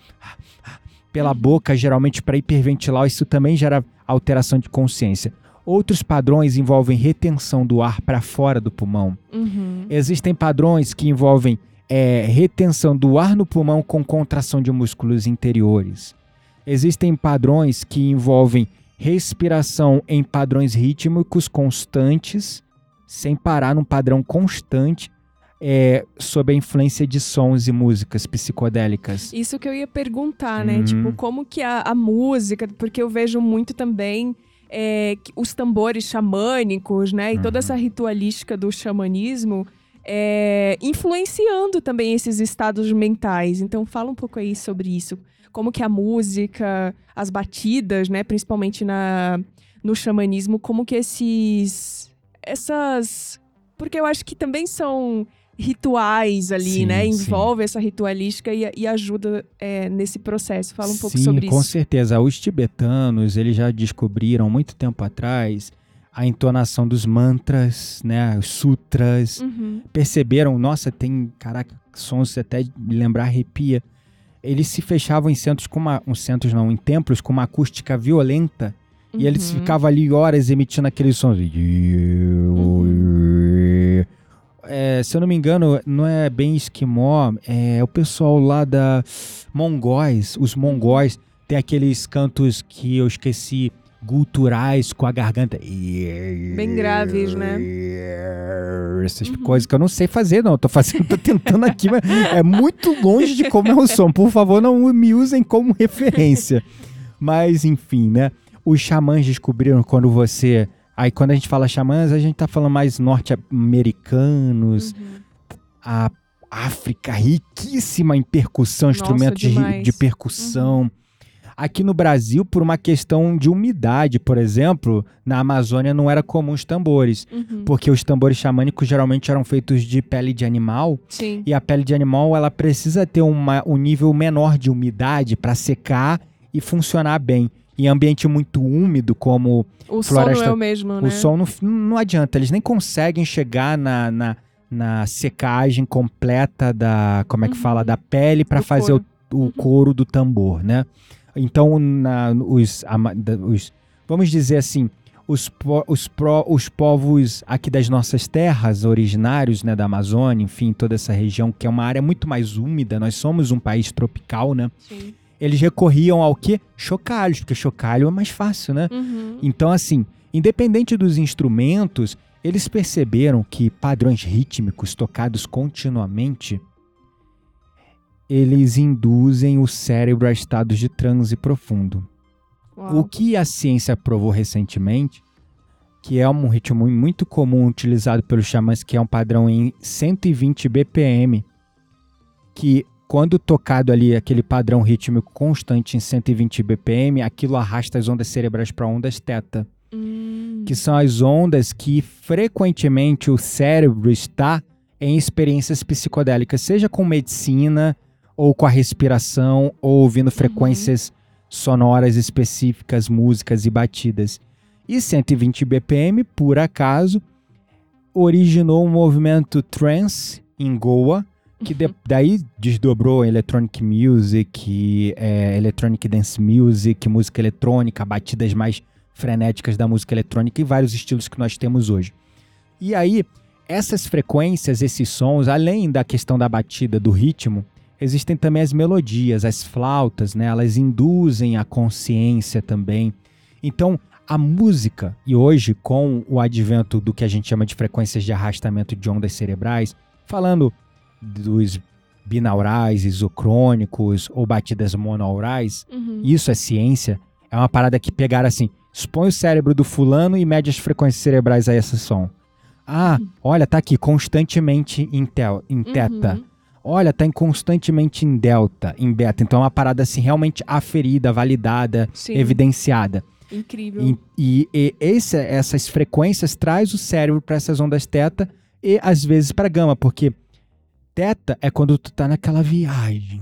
pela boca, geralmente para hiperventilar, isso também gera alteração de consciência. Outros padrões envolvem retenção do ar para fora do pulmão. Uhum. Existem padrões que envolvem é, retenção do ar no pulmão com contração de músculos interiores. Existem padrões que envolvem respiração em padrões rítmicos constantes, sem parar num padrão constante, é, sob a influência de sons e músicas psicodélicas. Isso que eu ia perguntar, né? Uhum. Tipo, como que a, a música, porque eu vejo muito também é, os tambores xamânicos, né? E toda Uhum. essa ritualística do xamanismo é, influenciando também esses estados mentais. Então, fala um pouco aí sobre isso. Como que a música, as batidas, né? Principalmente na, no xamanismo, como que esses... Essas... Porque eu acho que também são rituais ali, Sim, né? sim. Envolve essa ritualística e, e ajuda é, nesse processo. Fala um pouco Sim, sobre com isso. certeza. Os tibetanos, eles já descobriram muito tempo atrás a entonação dos mantras, né, os sutras. Uhum. Perceberam, nossa, tem, caraca, sons até lembrar arrepia. Eles se fechavam em centros com uma, um centros não, em templos com uma acústica violenta. E eles Uhum. ficavam ali horas emitindo aqueles sons. É, se eu não me engano, não é bem esquimó, é o pessoal lá da Mongóis. Os mongóis tem aqueles cantos que eu esqueci, guturais com a garganta. Bem graves, né? Essas Uhum. coisas que eu não sei fazer, não. Eu tô fazendo, tô tentando aqui, mas é muito longe de como é o som. Por favor, não me usem como referência. Mas, enfim, né? Os xamãs descobriram quando você. Aí, quando a gente fala xamãs, a gente tá falando mais norte-americanos, Uhum. a África riquíssima em percussão, Nossa, instrumentos de. Uhum. de percussão. Aqui no Brasil, por uma questão de umidade, por exemplo, na Amazônia não era comum os tambores, Uhum. porque os tambores xamânicos geralmente eram feitos de pele de animal, Sim. e a pele de animal ela precisa ter uma, um nível menor de umidade para secar e funcionar bem. Em ambiente muito úmido, como O som não floresta- é o mesmo, né? o som não, não adianta, eles nem conseguem chegar na, na, na secagem completa da, como é que Uhum. fala, da pele para fazer o, couro. o couro do tambor, né? Então, na, os, os- vamos dizer assim, os, os, pro- os povos aqui das nossas terras, originários né, da Amazônia, enfim, toda essa região, que é uma área muito mais úmida, nós somos um país tropical, né? Sim. Eles recorriam ao quê? Chocalhos, porque chocalho é mais fácil, né? Uhum. Então, assim, independente dos instrumentos, eles perceberam que padrões rítmicos tocados continuamente eles induzem o cérebro a estados de transe profundo. Uau. O que a ciência provou recentemente, que é um ritmo muito comum utilizado pelos xamãs, que é um padrão em 120 BPM, que quando tocado ali aquele padrão rítmico constante em 120 BPM, aquilo arrasta as ondas cerebrais para ondas teta Hum. que são as ondas que frequentemente o cérebro está em experiências psicodélicas, seja com medicina, ou com a respiração, ou ouvindo frequências sonoras específicas, músicas e batidas. E 120 BPM, por acaso, originou um movimento trance em Goa, que de- daí desdobrou electronic music, é, electronic dance music, música eletrônica, batidas mais frenéticas da música eletrônica e vários estilos que nós temos hoje. E aí, essas frequências, esses sons, além da questão da batida, do ritmo, existem também as melodias, as flautas, né? Elas induzem a consciência também. Então, a música, e hoje com o advento do que a gente chama de frequências de arrastamento de ondas cerebrais, falando dos binaurais, isocrônicos ou batidas monaurais, Uhum. isso é ciência, é uma parada que pegaram assim, expõe o cérebro do fulano e mede as frequências cerebrais a esse som. Ah, olha, tá aqui constantemente em, tel, em teta. Uhum. Olha, tá em constantemente em delta, em beta. Então é uma parada assim realmente aferida, validada, Sim. evidenciada. Incrível. E, e, e esse, essas frequências traz o cérebro para essas ondas teta e às vezes para gama, porque teta é quando tu tá naquela viagem,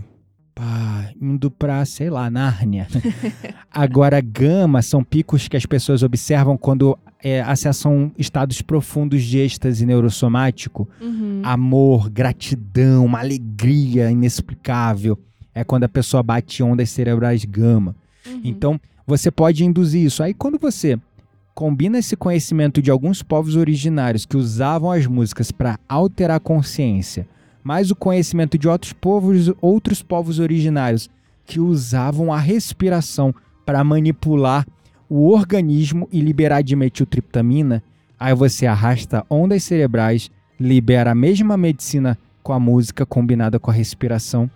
pá, indo pra, sei lá, Nárnia. Agora gama são picos que as pessoas observam quando é, acessam estados profundos de êxtase neurosomático, Uhum. amor, gratidão, uma alegria inexplicável. É quando a pessoa bate ondas cerebrais gama. Uhum. Então, você pode induzir isso. Aí, quando você combina esse conhecimento de alguns povos originários que usavam as músicas para alterar a consciência, mais o conhecimento de outros povos, outros povos originários que usavam a respiração para manipular o organismo e liberar dimetiltriptamina, aí você arrasta ondas cerebrais, libera a mesma medicina com a música combinada com a respiração,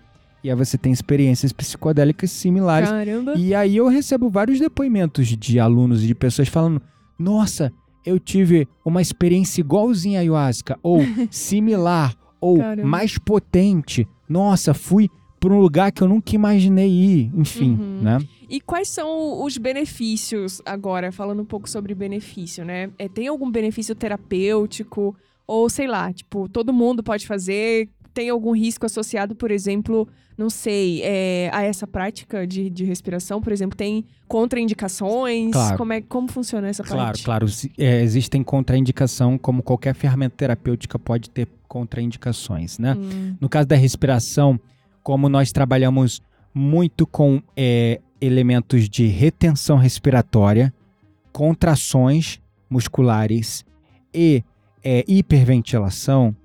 e aí você tem experiências psicodélicas similares. Caramba. E aí eu recebo vários depoimentos de alunos e de pessoas falando: "Nossa, eu tive uma experiência igualzinha a ayahuasca ou similar ou Caramba. mais potente. Nossa, fui para um lugar que eu nunca imaginei ir". Enfim, Uhum. né? E quais são os benefícios agora, falando um pouco sobre benefício, né? É, tem algum benefício terapêutico? Ou sei lá, tipo, todo mundo pode fazer? Tem algum risco associado, por exemplo, não sei, é, a essa prática de, de respiração? Por exemplo, tem contraindicações? Claro. Como, é, como funciona essa Claro, parte? claro. se- é, existem contraindicação, como qualquer ferramenta terapêutica pode ter contraindicações, né? Hum, No caso da respiração, como nós trabalhamos muito com é, elementos de retenção respiratória, contrações musculares e é, hiperventilação,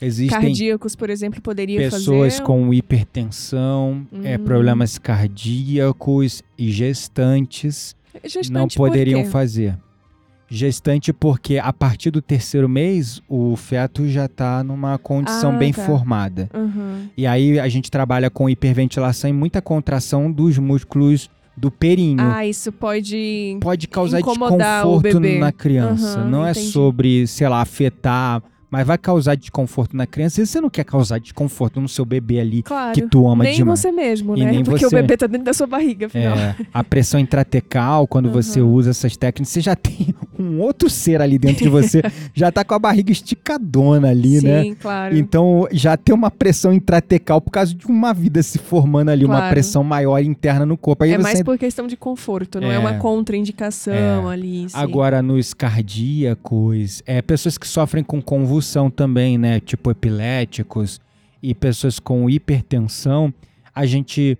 existem Cardíacos, por exemplo, poderia pessoas fazer? com hipertensão, é, Hum. problemas cardíacos e gestantes Gestante não poderiam fazer. Gestante porque a partir do terceiro mês o feto já está numa condição Ah, bem tá. formada. Uhum. E aí a gente trabalha com hiperventilação e muita contração dos músculos do períneo. Ah, isso pode Pode causar incomodar o desconforto na criança. Aham, não é entendi. sobre, sei lá, afetar, mas vai causar desconforto na criança. E você não quer causar desconforto no seu bebê ali Claro. que tu ama nem demais. você mesmo, E né? nem Porque você. o bebê tá dentro da sua barriga, afinal. É, a pressão intratecal, quando você Aham. usa essas técnicas, você já tem um outro ser ali dentro de você, já tá com a barriga esticadona ali, Sim, né? claro. Então já tem uma pressão intratecal por causa de uma vida se formando ali, uma Claro. pressão maior interna no corpo. Aí é você mais por questão de conforto, não é, É. uma contraindicação ali. sim. Agora, nos cardíacos, é, pessoas que sofrem com convulsão também, né? Tipo epiléticos e pessoas com hipertensão, a gente,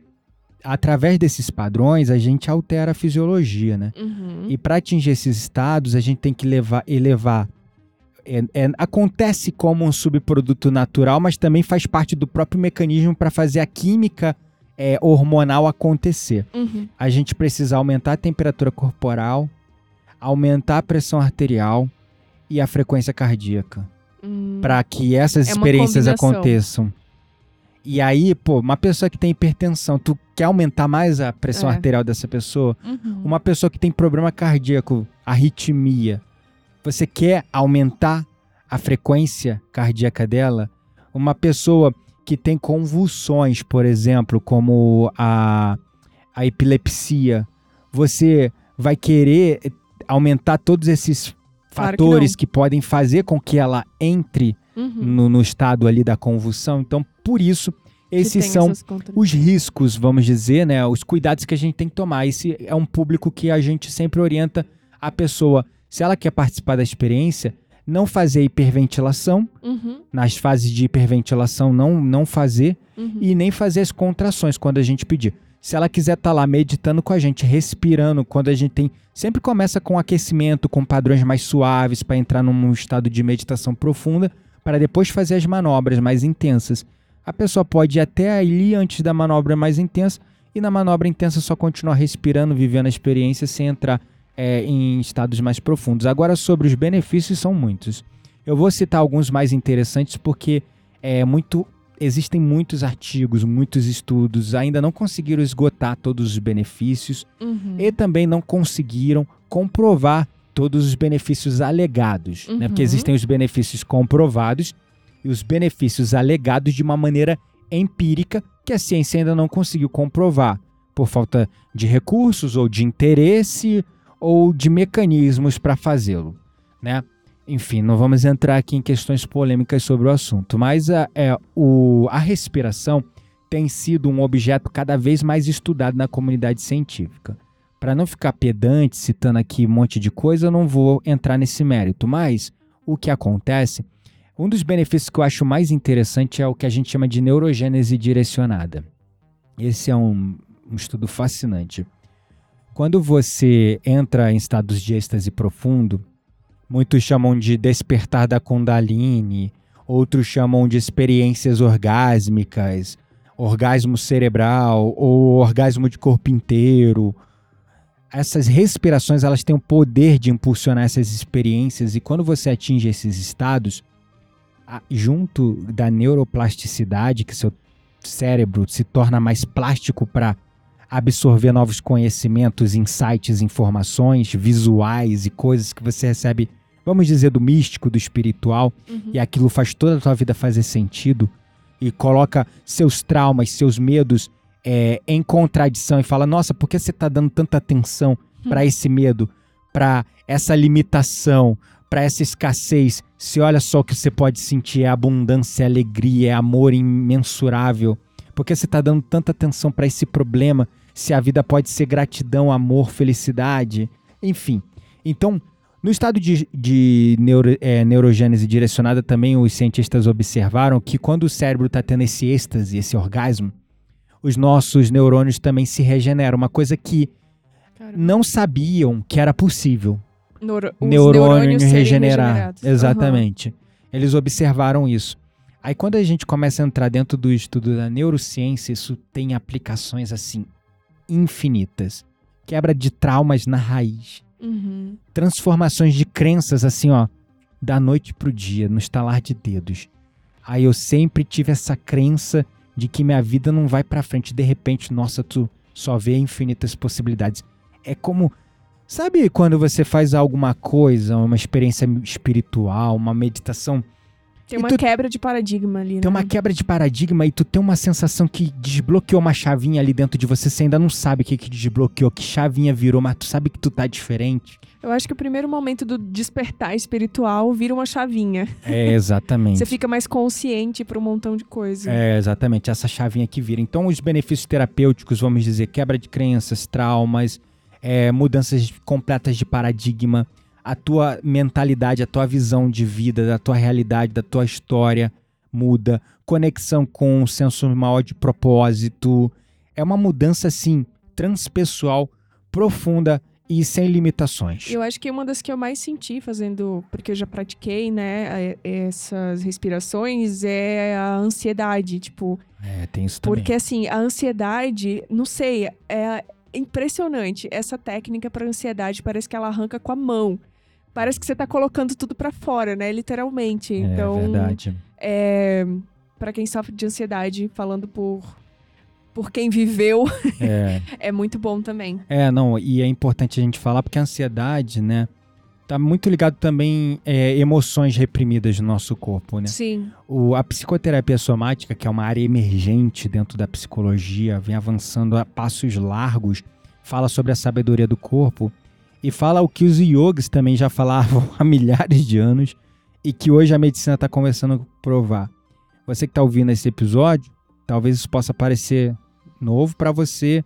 através desses padrões, a gente altera a fisiologia, né? Uhum. E para atingir esses estados, a gente tem que levar, elevar. é- é- acontece como um subproduto natural, mas também faz parte do próprio mecanismo para fazer a química é, hormonal acontecer Uhum. a gente precisa aumentar a temperatura corporal, aumentar a pressão arterial e a frequência cardíaca Hum. para que essas É experiências aconteçam. E aí, pô, uma pessoa que tem hipertensão, tu quer aumentar mais a pressão É. arterial dessa pessoa? Uhum. Uma pessoa que tem problema cardíaco, arritmia, você quer aumentar a frequência cardíaca dela? Uma pessoa que tem convulsões, por exemplo, como a, a epilepsia, você vai querer aumentar todos esses Claro que fatores não. que, podem fazer com que ela entre Uhum. no, no estado ali da convulsão. Então, por isso, Que esses são os riscos, vamos dizer, né? Os cuidados que a gente tem que tomar. Esse é um público que a gente sempre orienta a pessoa, se ela quer participar da experiência, não fazer hiperventilação, Uhum. nas fases de hiperventilação não, não fazer, Uhum. e nem fazer as contrações quando a gente pedir. Se ela quiser estar lá meditando com a gente, respirando, quando a gente tem. Sempre começa com aquecimento, com padrões mais suaves, para entrar num estado de meditação profunda, para depois fazer as manobras mais intensas. A pessoa pode ir até ali antes da manobra mais intensa, e na manobra intensa só continuar respirando, vivendo a experiência sem entrar é, em estados mais profundos. Agora, sobre os benefícios, são muitos. Eu vou citar alguns mais interessantes porque é muito existem muitos artigos, muitos estudos, ainda não conseguiram esgotar todos os benefícios Uhum. e também não conseguiram comprovar todos os benefícios alegados, né? Porque Uhum. existem os benefícios comprovados e os benefícios alegados de uma maneira empírica que a ciência ainda não conseguiu comprovar por falta de recursos ou de interesse ou de mecanismos para fazê-lo, né? Enfim, não vamos entrar aqui em questões polêmicas sobre o assunto, mas a, é, o, a respiração tem sido um objeto cada vez mais estudado na comunidade científica. Para não ficar pedante citando aqui um monte de coisa, eu não vou entrar nesse mérito, mas o que acontece, um dos benefícios que eu acho mais interessante é o que a gente chama de neurogênese direcionada. Esse é um, um estudo fascinante. Quando você entra em estados de êxtase profundo, muitos chamam de despertar da Kundalini, outros chamam de experiências orgásmicas, orgasmo cerebral ou orgasmo de corpo inteiro. Essas respirações elas têm o poder de impulsionar essas experiências e quando você atinge esses estados, junto da neuroplasticidade, que seu cérebro se torna mais plástico para absorver novos conhecimentos, insights, informações visuais e coisas que você recebe, vamos dizer, do místico, do espiritual, uhum. e aquilo faz toda a tua vida fazer sentido e coloca seus traumas, seus medos é, em contradição e fala: Nossa, por que você está dando tanta atenção uhum. para esse medo, para essa limitação, para essa escassez? Se olha só o que você pode sentir é abundância, é alegria, é amor imensurável. Por que você está dando tanta atenção para esse problema? Se a vida pode ser gratidão, amor, felicidade, enfim. Então, no estado de, de neuro, é, neurogênese direcionada, também os cientistas observaram que quando o cérebro está tendo esse êxtase, esse orgasmo, os nossos neurônios também se regeneram. Uma coisa que Caramba. não sabiam que era possível. Neuro, neurônios regenerar. Exatamente. Uhum. Eles observaram isso. Aí quando a gente começa a entrar dentro do estudo da neurociência, isso tem aplicações assim infinitas. Quebra de traumas na raiz. Uhum. Transformações de crenças assim, ó, da noite pro dia, no estalar de dedos. Aí eu sempre tive essa crença de que minha vida não vai para frente. De repente, nossa, tu só vê infinitas possibilidades. É como. Sabe quando você faz alguma coisa, uma experiência espiritual, uma meditação tem uma tu, quebra de paradigma ali, Tem né? uma quebra de paradigma e tu tem uma sensação que desbloqueou uma chavinha ali dentro de você. Você ainda não sabe o que, que desbloqueou, que chavinha virou, mas tu sabe que tu tá diferente. Eu acho que o primeiro momento do despertar espiritual vira uma chavinha. É, exatamente. você fica mais consciente para um montão de coisa. É, exatamente. Essa chavinha que vira. Então, os benefícios terapêuticos, vamos dizer, quebra de crenças, traumas, é, mudanças completas de paradigma a tua mentalidade, a tua visão de vida, da tua realidade, da tua história muda, conexão com um senso maior de propósito. É uma mudança assim transpessoal, profunda e sem limitações. Eu acho que uma das que eu mais senti fazendo, porque eu já pratiquei, né, essas respirações é a ansiedade, tipo. É, tem isso também. Porque assim, a ansiedade, não sei, é impressionante essa técnica para ansiedade, parece que ela arranca com a mão parece que você tá colocando tudo para fora, né? Literalmente. É então, verdade. É, para quem sofre de ansiedade, falando por por quem viveu, é. é muito bom também. É, não, e é importante a gente falar porque a ansiedade, né, tá muito ligado também é, emoções reprimidas no nosso corpo, né? Sim. O, a psicoterapia somática, que é uma área emergente dentro da psicologia, vem avançando a passos largos, fala sobre a sabedoria do corpo e fala o que os yogis também já falavam há milhares de anos e que hoje a medicina está começando a provar. Você que está ouvindo esse episódio, talvez isso possa parecer novo para você,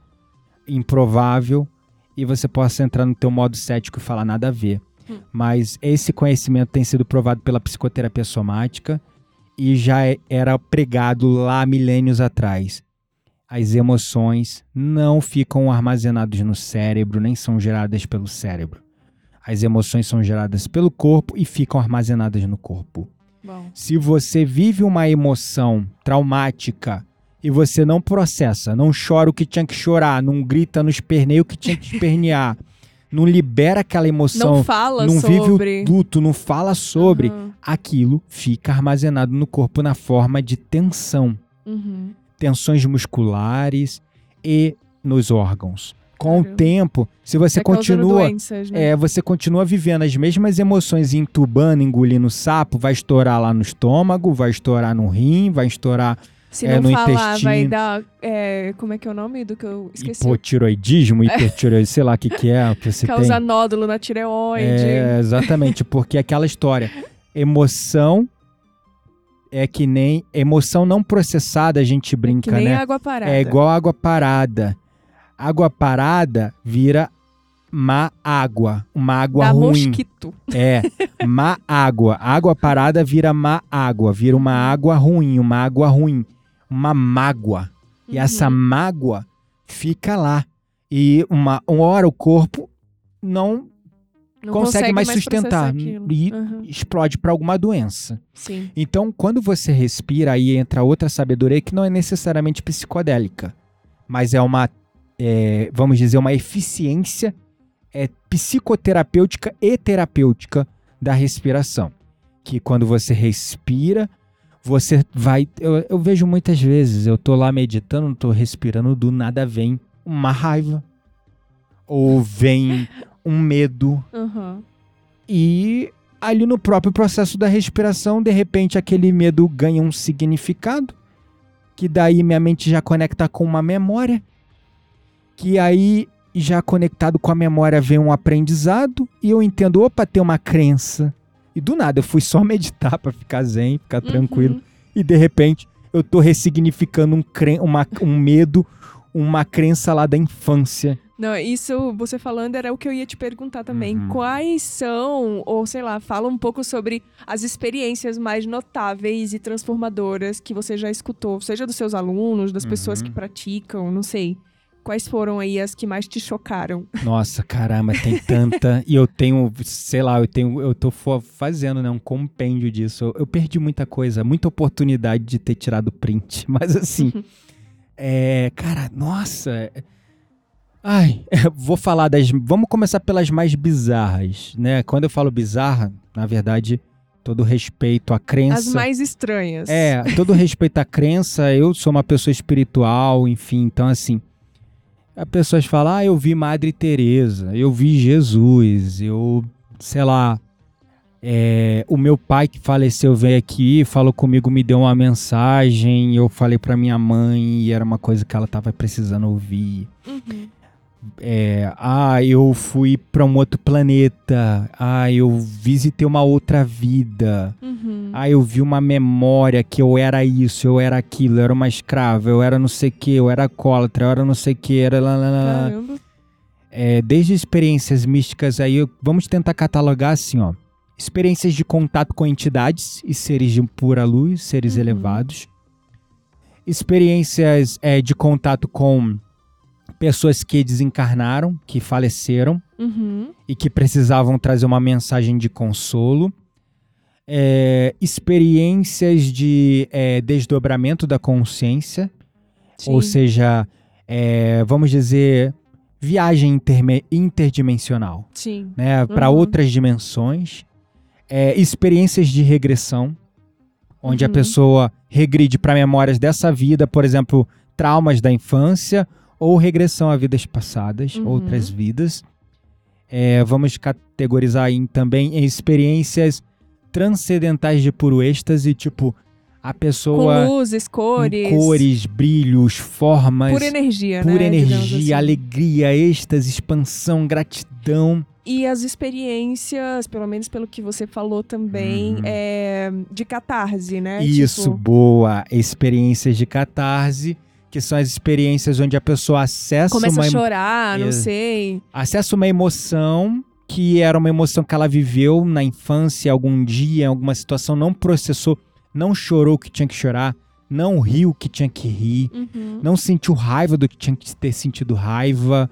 improvável, e você possa entrar no teu modo cético e falar nada a ver. Hum. Mas esse conhecimento tem sido provado pela psicoterapia somática e já é, era pregado lá milênios atrás as emoções não ficam armazenadas no cérebro, nem são geradas pelo cérebro. As emoções são geradas pelo corpo e ficam armazenadas no corpo. Bom. Se você vive uma emoção traumática e você não processa, não chora o que tinha que chorar, não grita, não esperneia o que tinha que espernear, não libera aquela emoção, não fala não sobre. vive o luto, não fala sobre, uhum. aquilo fica armazenado no corpo na forma de tensão. Uhum tensões musculares e nos órgãos. Com Caramba. o tempo, se você continua, doenças, né? é, você continua vivendo as mesmas emoções, entubando, engolindo sapo, vai estourar lá no estômago, vai estourar no rim, vai estourar Se é, não no falar, vai intestino. dar. é, como é que é o nome do que eu esqueci? Hipotiroidismo, hipertiroidismo, sei lá o que, que é que você Causa tem. nódulo na tireoide. É, exatamente, porque aquela história, emoção é que nem emoção não processada, a gente que brinca, nem né? água parada. É igual água parada. Água parada vira má água, uma água Dá ruim. mosquito. É, má água. Água parada vira má água, vira uma água ruim, uma água ruim, uma mágoa. E Uhum. essa mágoa fica lá. E uma, uma hora o corpo não Não consegue mais processar sustentar e Uhum. explode para alguma doença. Sim. Então, quando você respira, aí entra outra sabedoria que não é necessariamente psicodélica, mas é uma, é, vamos dizer, uma eficiência é, psicoterapêutica e terapêutica da respiração. Que quando você respira, você vai. Eu, eu vejo muitas vezes, eu tô lá meditando, tô respirando, do nada vem uma raiva. Ou vem um medo, Uhum. e ali no próprio processo da respiração, de repente aquele medo ganha um significado, que daí minha mente já conecta com uma memória, que aí já conectado com a memória vem um aprendizado e eu entendo, opa, tem uma crença. E do nada eu fui só meditar para ficar zen, ficar tranquilo, Uhum. e de repente eu tô ressignificando um, cren uma, um medo, uma crença lá da infância. Não, isso você falando era o que eu ia te perguntar também. Uhum. Quais são, ou sei lá, fala um pouco sobre as experiências mais notáveis e transformadoras que você já escutou, seja dos seus alunos, das pessoas Uhum. que praticam, não sei. Quais foram aí as que mais te chocaram? Nossa, caramba, tem tanta. e eu tenho, sei lá, eu tenho, eu tô fazendo, né, um compêndio disso. Eu, eu perdi muita coisa, muita oportunidade de ter tirado print. Mas assim, é, cara, nossa. É- Ai, vou falar das. Vamos começar pelas mais bizarras, né? Quando eu falo bizarra, na verdade, todo respeito à crença. As mais estranhas. É, todo respeito à crença, eu sou uma pessoa espiritual, enfim, então assim, as pessoas falam, ah, eu vi Madre Teresa, eu vi Jesus, eu, sei lá, é, o meu pai que faleceu veio aqui, falou comigo, me deu uma mensagem, eu falei pra minha mãe e era uma coisa que ela tava precisando ouvir. Uhum. É, ah, eu fui pra um outro planeta, ah, eu visitei uma outra vida. Uhum. Ah, eu vi uma memória que eu era isso, eu era aquilo, eu era uma escrava, eu era não sei o que, eu era alcoólatra, eu era não sei o que, era lá, lá, lá. Caramba. É, desde experiências místicas aí, vamos tentar catalogar assim, ó. Experiências de contato com entidades e seres de pura luz, seres Uhum. elevados. Experiências é, de contato com pessoas que desencarnaram, que faleceram Uhum. e que precisavam trazer uma mensagem de consolo. É, experiências de é, desdobramento da consciência, ou Sim. seja, é, vamos dizer, viagem interdimensional, Sim. né, para Uhum. outras dimensões. É, experiências de regressão, onde a Uhum. pessoa regride para memórias dessa vida, por exemplo, traumas da infância ou regressão a vidas passadas, Uhum. outras vidas. É, vamos categorizar aí também em experiências transcendentais de puro êxtase, tipo a pessoa Com luzes, cores. cores, brilhos, formas, Pura energia, né? pura energia, assim. alegria, êxtase, expansão, gratidão. E as experiências, pelo menos pelo que você falou também, Uhum. é de catarse, né? Isso, Tipo, boa. Experiências de catarse, que são as experiências onde a pessoa acessa começa uma, a chorar, não sei. acessa uma emoção que era uma emoção que ela viveu na infância, algum dia, em alguma situação, não processou, não chorou o que tinha que chorar, não riu o que tinha que rir, Uhum. não sentiu raiva do que tinha que ter sentido raiva,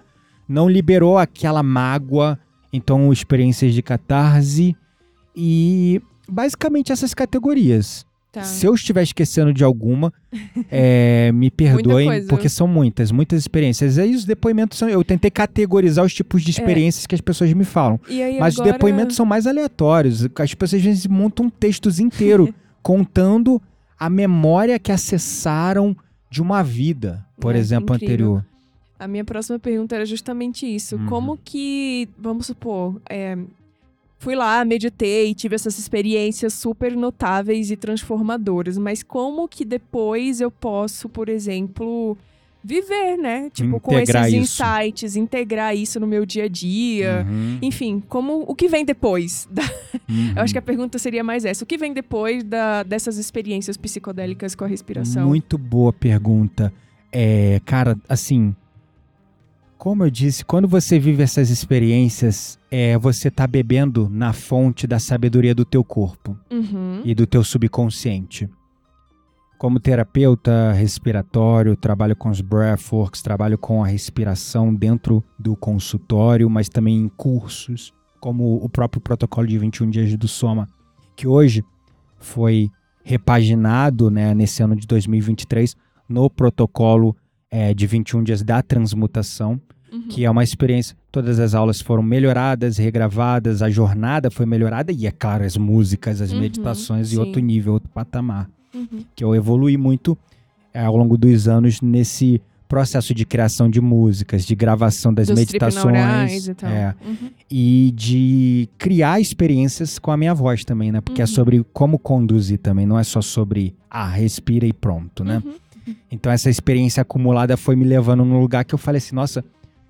não liberou aquela mágoa. Então, experiências de catarse e basicamente essas categorias. Tá. Se eu estiver esquecendo de alguma, é, me perdoem, porque são muitas, muitas experiências. Aí os depoimentos são. Eu tentei categorizar os tipos de experiências que as pessoas me falam. Aí Mas agora... os depoimentos são mais aleatórios. As pessoas às vezes montam textos inteiros contando a memória que acessaram de uma vida, por É, exemplo, incrível. anterior. A minha próxima pergunta era justamente isso. Uhum. Como que, vamos supor, é, fui lá, meditei, tive essas experiências super notáveis e transformadoras, mas como que depois eu posso, por exemplo, viver, né? Tipo, Integrar com esses isso. insights, integrar isso no meu dia a dia. Uhum, Enfim, como o que vem depois? da- uhum. Eu acho que a pergunta seria mais essa. O que vem depois da- dessas experiências psicodélicas com a respiração? Muito boa pergunta. É, cara, assim, como eu disse, quando você vive essas experiências, é, você tá bebendo na fonte da sabedoria do teu corpo Uhum. e do teu subconsciente. Como terapeuta respiratório, trabalho com os breathworks, trabalho com a respiração dentro do consultório, mas também em cursos, como o próprio protocolo de 21 dias do Soma, que hoje foi repaginado né, nesse ano de 2023 no protocolo eh, de 21 dias da transmutação, Uhum. que é uma experiência. Todas as aulas foram melhoradas, regravadas, a jornada foi melhorada e, é claro, as músicas, as Uhum, meditações e sim. outro nível, outro patamar. Uhum. Que eu evolui muito eh, ao longo dos anos nesse processo de criação de músicas, de gravação das Dos meditações e tal. é, Uhum. e de criar experiências com a minha voz também, né? Porque é Uhum. sobre como conduzir também, não é só sobre ah, respira e pronto, né? Uhum. Então essa experiência acumulada foi me levando num lugar que eu falei assim, nossa,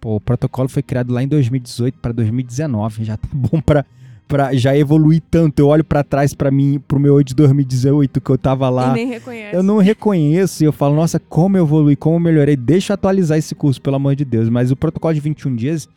pô, o protocolo foi criado lá em 2018 para 2019, já tá bom para para já evoluir tanto. Eu olho para trás para mim, pro meu eu de 2018 que eu tava lá, nem reconhece. eu não reconheço e eu falo, nossa, como eu evolui, como eu melhorei. Deixa eu atualizar esse curso, pelo amor de Deus. Mas o protocolo de 21 dias,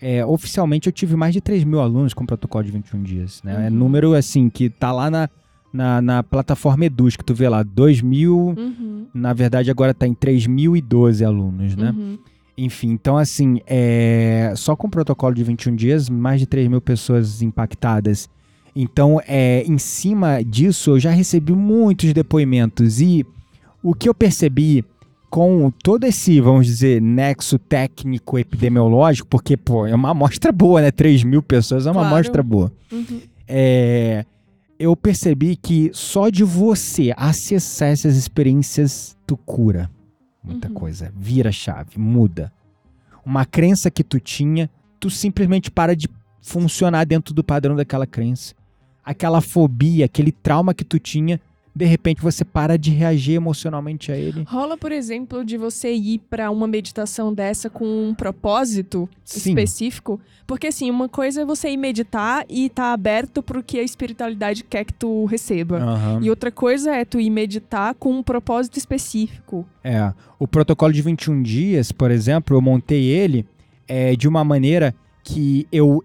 é, oficialmente eu tive mais de 3 mil alunos com o protocolo de 21 dias. Né? É Uhum. número assim, que tá lá na, na, na plataforma Eduz, que tu vê lá, 2 mil, Uhum. na verdade agora tá em 3.012 alunos, né? Uhum. Enfim, então assim, é, só com o protocolo de 21 dias, mais de 3 mil pessoas impactadas. Então, é, em cima disso, eu já recebi muitos depoimentos e o que eu percebi com todo esse, vamos dizer, nexo técnico epidemiológico, porque, pô, é uma amostra boa, né? 3 mil pessoas é uma Claro. amostra boa. Uhum. É, eu percebi que só de você acessar essas experiências, tu cura muita Uhum. coisa. Vira a chave, muda. Uma crença que tu tinha, tu simplesmente para de funcionar dentro do padrão daquela crença. Aquela fobia, aquele trauma que tu tinha, de repente você para de reagir emocionalmente a ele. Rola, por exemplo, de você ir pra uma meditação dessa com um propósito Sim. específico? Porque, assim, uma coisa é você ir meditar e tá aberto pro que a espiritualidade quer que tu receba. Aham. E outra coisa é tu ir meditar com um propósito específico. É, o protocolo de 21 dias, por exemplo, eu montei ele é, de uma maneira que eu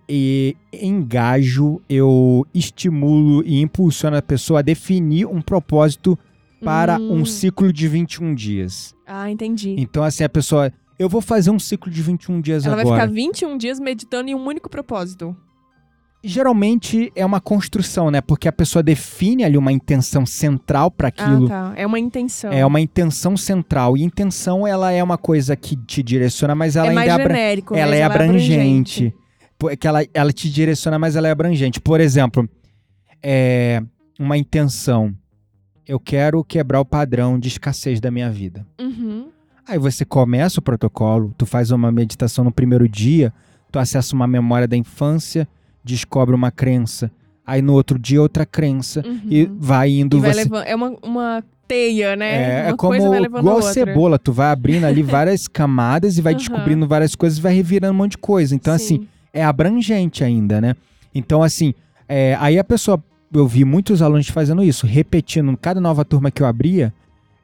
engajo, eu estimulo e impulsiono a pessoa a definir um propósito para Hum. um ciclo de 21 dias. Ah, entendi. Então, assim, a pessoa, eu vou fazer um ciclo de 21 dias Ela vai agora. ficar 21 dias meditando em um único propósito. Geralmente é uma construção, né? Porque a pessoa define ali uma intenção central para aquilo. Ah, tá. É uma intenção. É uma intenção central. E intenção, ela é uma coisa que te direciona, mas ela é mais ainda genérico, ela mas é abrangente. abrangente. É que ela, ela te direciona, mas ela é abrangente. Por exemplo, é uma intenção. Eu quero quebrar o padrão de escassez da minha vida. Uhum. Aí você começa o protocolo, tu faz uma meditação no primeiro dia, tu acessa uma memória da infância, descobre uma crença. Aí no outro dia outra crença Uhum. e vai indo E vai você levando. É uma, uma teia, né? é, é como igual cebola, tu vai abrindo ali várias camadas e vai Aham. descobrindo várias coisas e vai revirando um monte de coisa. Então, assim, Sim. é abrangente ainda, né? Então, assim, é, aí a pessoa, eu vi muitos alunos fazendo isso, repetindo, cada nova turma que eu abria,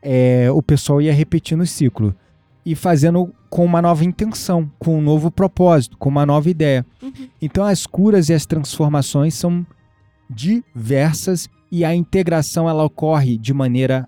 é, o pessoal ia repetindo o ciclo e fazendo com uma nova intenção, com um novo propósito, com uma nova ideia. Uhum. Então, as curas e as transformações são diversas e a integração ela ocorre de maneira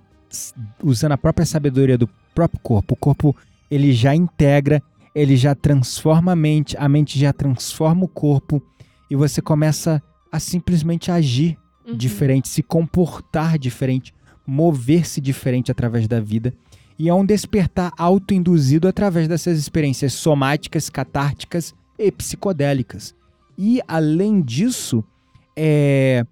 usando a própria sabedoria do próprio corpo. O corpo ele já integra, ele já transforma a mente, a mente já transforma o corpo e você começa a simplesmente agir Uhum. diferente, se comportar diferente, mover-se diferente através da vida. E é um despertar autoinduzido através dessas experiências somáticas, catárticas e psicodélicas. E além disso, é,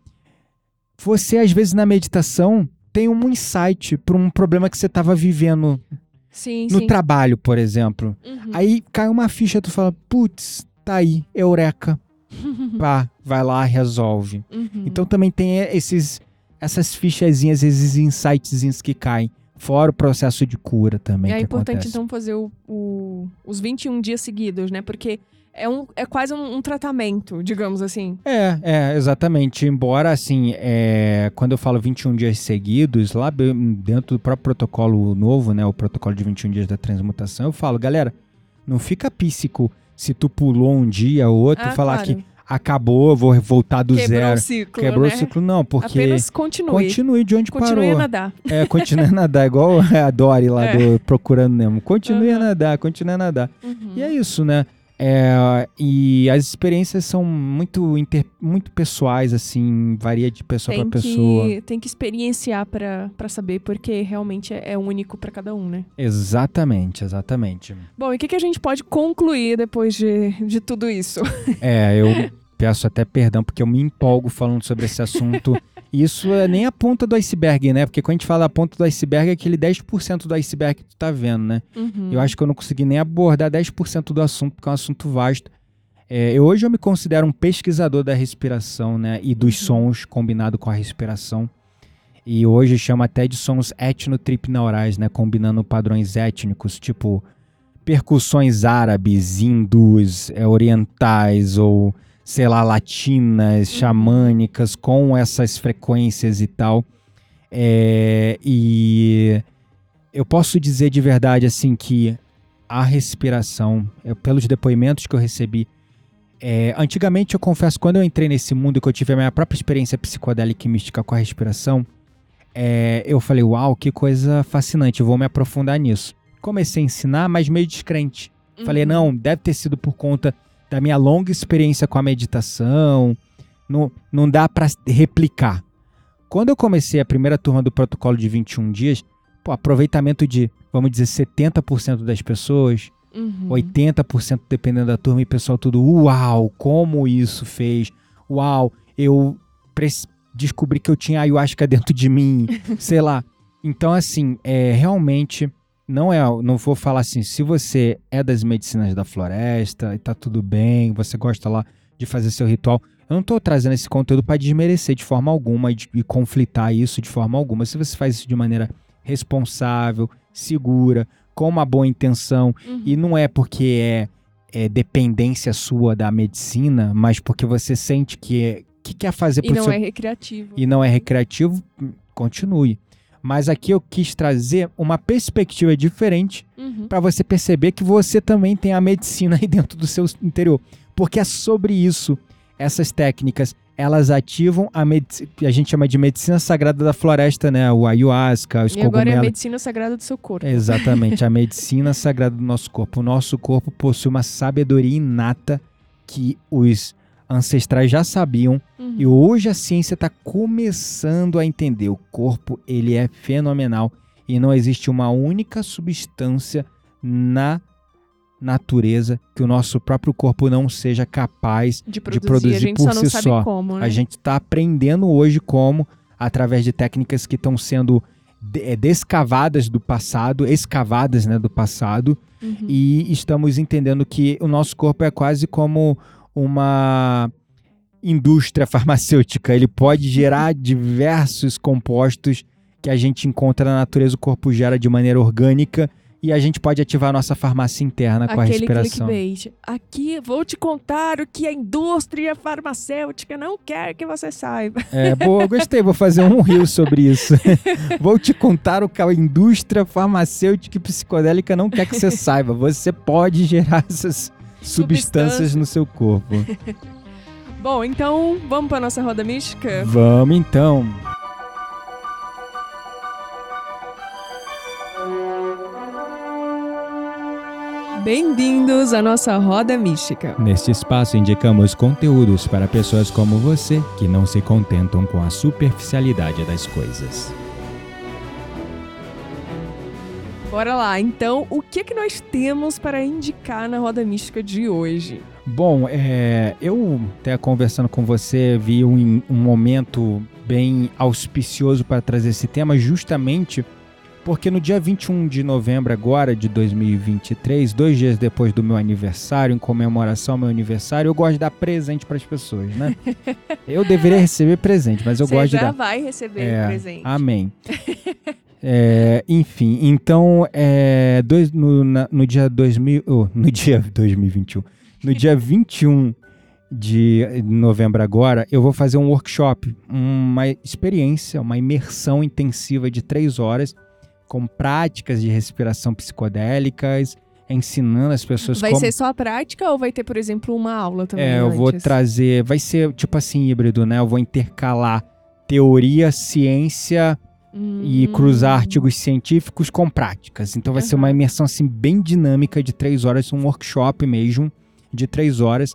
você às vezes na meditação tem um insight para um problema que você estava vivendo Sim, no sim. trabalho, por exemplo. Uhum. Aí cai uma ficha, tu fala, putz, tá aí, eureka. pá, vai lá, resolve. Uhum. Então também tem esses, essas fichazinhas, esses insightzinhos que caem. Fora o processo de cura também. é importante, acontece. então, fazer o, o- os 21 dias seguidos, né? Porque é, um, é quase um, um tratamento, digamos assim. É, é, exatamente. Embora, assim, é, quando eu falo 21 dias seguidos, lá dentro do próprio protocolo novo, né, o protocolo de 21 dias da transmutação, eu falo, galera, não fica píssico se tu pulou um dia ou outro, Ah, falar claro. que acabou, vou voltar do Quebrou zero. o ciclo, Quebrou né? o ciclo, não, porque Apenas continue. continue de onde Continue parou. a nadar. É, continue a nadar, igual a Dory lá É. do Procurando Nemo. Continue a Aham. nadar, continue a nadar. Uhum. E é isso, né? É, e as experiências são muito, inter- muito pessoais, assim, varia de pessoa para pessoa. tem que experienciar pra pra saber, porque realmente é, é único pra cada um, né? Exatamente, exatamente. Bom, e o que, que a gente pode concluir depois de, de tudo isso? É, eu peço até perdão porque eu me empolgo falando sobre esse assunto. Isso é nem a ponta do iceberg, né? Porque quando a gente fala a ponta do iceberg é aquele 10% do iceberg que tu tá vendo, né? Uhum. Eu acho que eu não consegui nem abordar 10% do assunto, porque é um assunto vasto. É, eu, hoje eu me considero um pesquisador da respiração, né? E dos Uhum. sons combinado com a respiração. E hoje chama até de sons etnotripneurais, né? Combinando padrões étnicos, tipo percussões árabes, hindus, é, orientais ou, sei lá, latinas, xamânicas, com essas frequências e tal. É, e eu posso dizer de verdade assim que a respiração, eu- pelos depoimentos que eu recebi, é, antigamente eu confesso, quando eu entrei nesse mundo e que eu tive a minha própria experiência psicodélica e mística com a respiração, é, eu falei, uau, que coisa fascinante, vou me aprofundar nisso. Comecei a ensinar, mas meio descrente. Falei, Uhum. não, deve ter sido por conta da minha longa experiência com a meditação. Não, não dá pra replicar. Quando eu comecei a primeira turma do protocolo de 21 dias, pô, aproveitamento de, vamos dizer, 70% das pessoas, Uhum. 80% dependendo da turma, e o pessoal tudo, uau, como isso fez? Uau, eu descobri que eu tinha ayahuasca dentro de mim, sei lá. Então, assim, é realmente não é, não vou falar assim, se você é das medicinas da floresta e tá tudo bem, você gosta lá de fazer seu ritual, eu não tô trazendo esse conteúdo para desmerecer de forma alguma e, de- e conflitar isso de forma alguma. Se você faz isso de maneira responsável, segura, com uma boa intenção, Uhum. e não é porque é, é dependência sua da medicina, mas porque você sente que, é- que quer fazer E pro não seu é recreativo. e não é recreativo, continue. Mas aqui eu quis trazer uma perspectiva diferente Uhum. para você perceber que você também tem a medicina aí dentro do seu interior. Porque é sobre isso. Essas técnicas, elas ativam a medicina, a gente chama de medicina sagrada da floresta, né? O ayahuasca, os E agora é a cogumelos. medicina sagrada do seu corpo. Exatamente, a medicina sagrada do nosso corpo. O nosso corpo possui uma sabedoria inata que os ancestrais já sabiam Uhum. e hoje a ciência está começando a entender. O corpo ele é fenomenal e não existe uma única substância na natureza que o nosso próprio corpo não seja capaz. de produzir, produzir a gente por si só. como, né? A gente está aprendendo hoje como, através de técnicas que estão sendo de- eh, descavadas do passado, escavadas né, do passado, Uhum. e estamos entendendo que o nosso corpo é quase como uma indústria farmacêutica. Ele pode gerar diversos compostos que a gente encontra na natureza, o corpo gera de maneira orgânica e a gente pode ativar a nossa farmácia interna com a Aquele respiração. clickbait. Aqui vou te contar o que a indústria farmacêutica não quer que você saiba. É, boa, gostei, vou fazer um rio sobre isso. vou te contar o que a indústria farmacêutica e psicodélica não quer que você saiba. Você pode gerar essas substâncias no seu corpo. Bom, então vamos para nossa roda mística? Vamos então. Bem-vindos à nossa roda mística. Neste espaço indicamos conteúdos para pessoas como você que não se contentam com a superficialidade das coisas. Bora lá. Então, o que que nós temos para indicar na roda mística de hoje? Bom, é, eu até conversando com você vi um, um momento bem auspicioso para trazer esse tema, justamente Porque no dia 21 de novembro agora de 2023, dois dias depois do meu aniversário, em comemoração ao meu aniversário, eu gosto de dar presente para as pessoas, né? eu deveria receber presente, mas eu Você gosto já de dar. vai receber É, presente. Amém. É, enfim, então, é, dois, no, na- no dia 2000, oh, no dia 2021, no dia 21 de novembro agora, eu vou fazer um workshop, uma experiência, uma imersão intensiva de três horas, com práticas de respiração psicodélicas, ensinando as pessoas Vai como... ser só a prática ou vai ter, por exemplo, uma aula também? É, eu vou antes? trazer. Vai ser tipo assim, híbrido, né? Eu vou intercalar teoria, ciência e Hum. cruzar artigos científicos com práticas. Então vai ser uma imersão assim bem dinâmica de três horas, um workshop mesmo de três horas.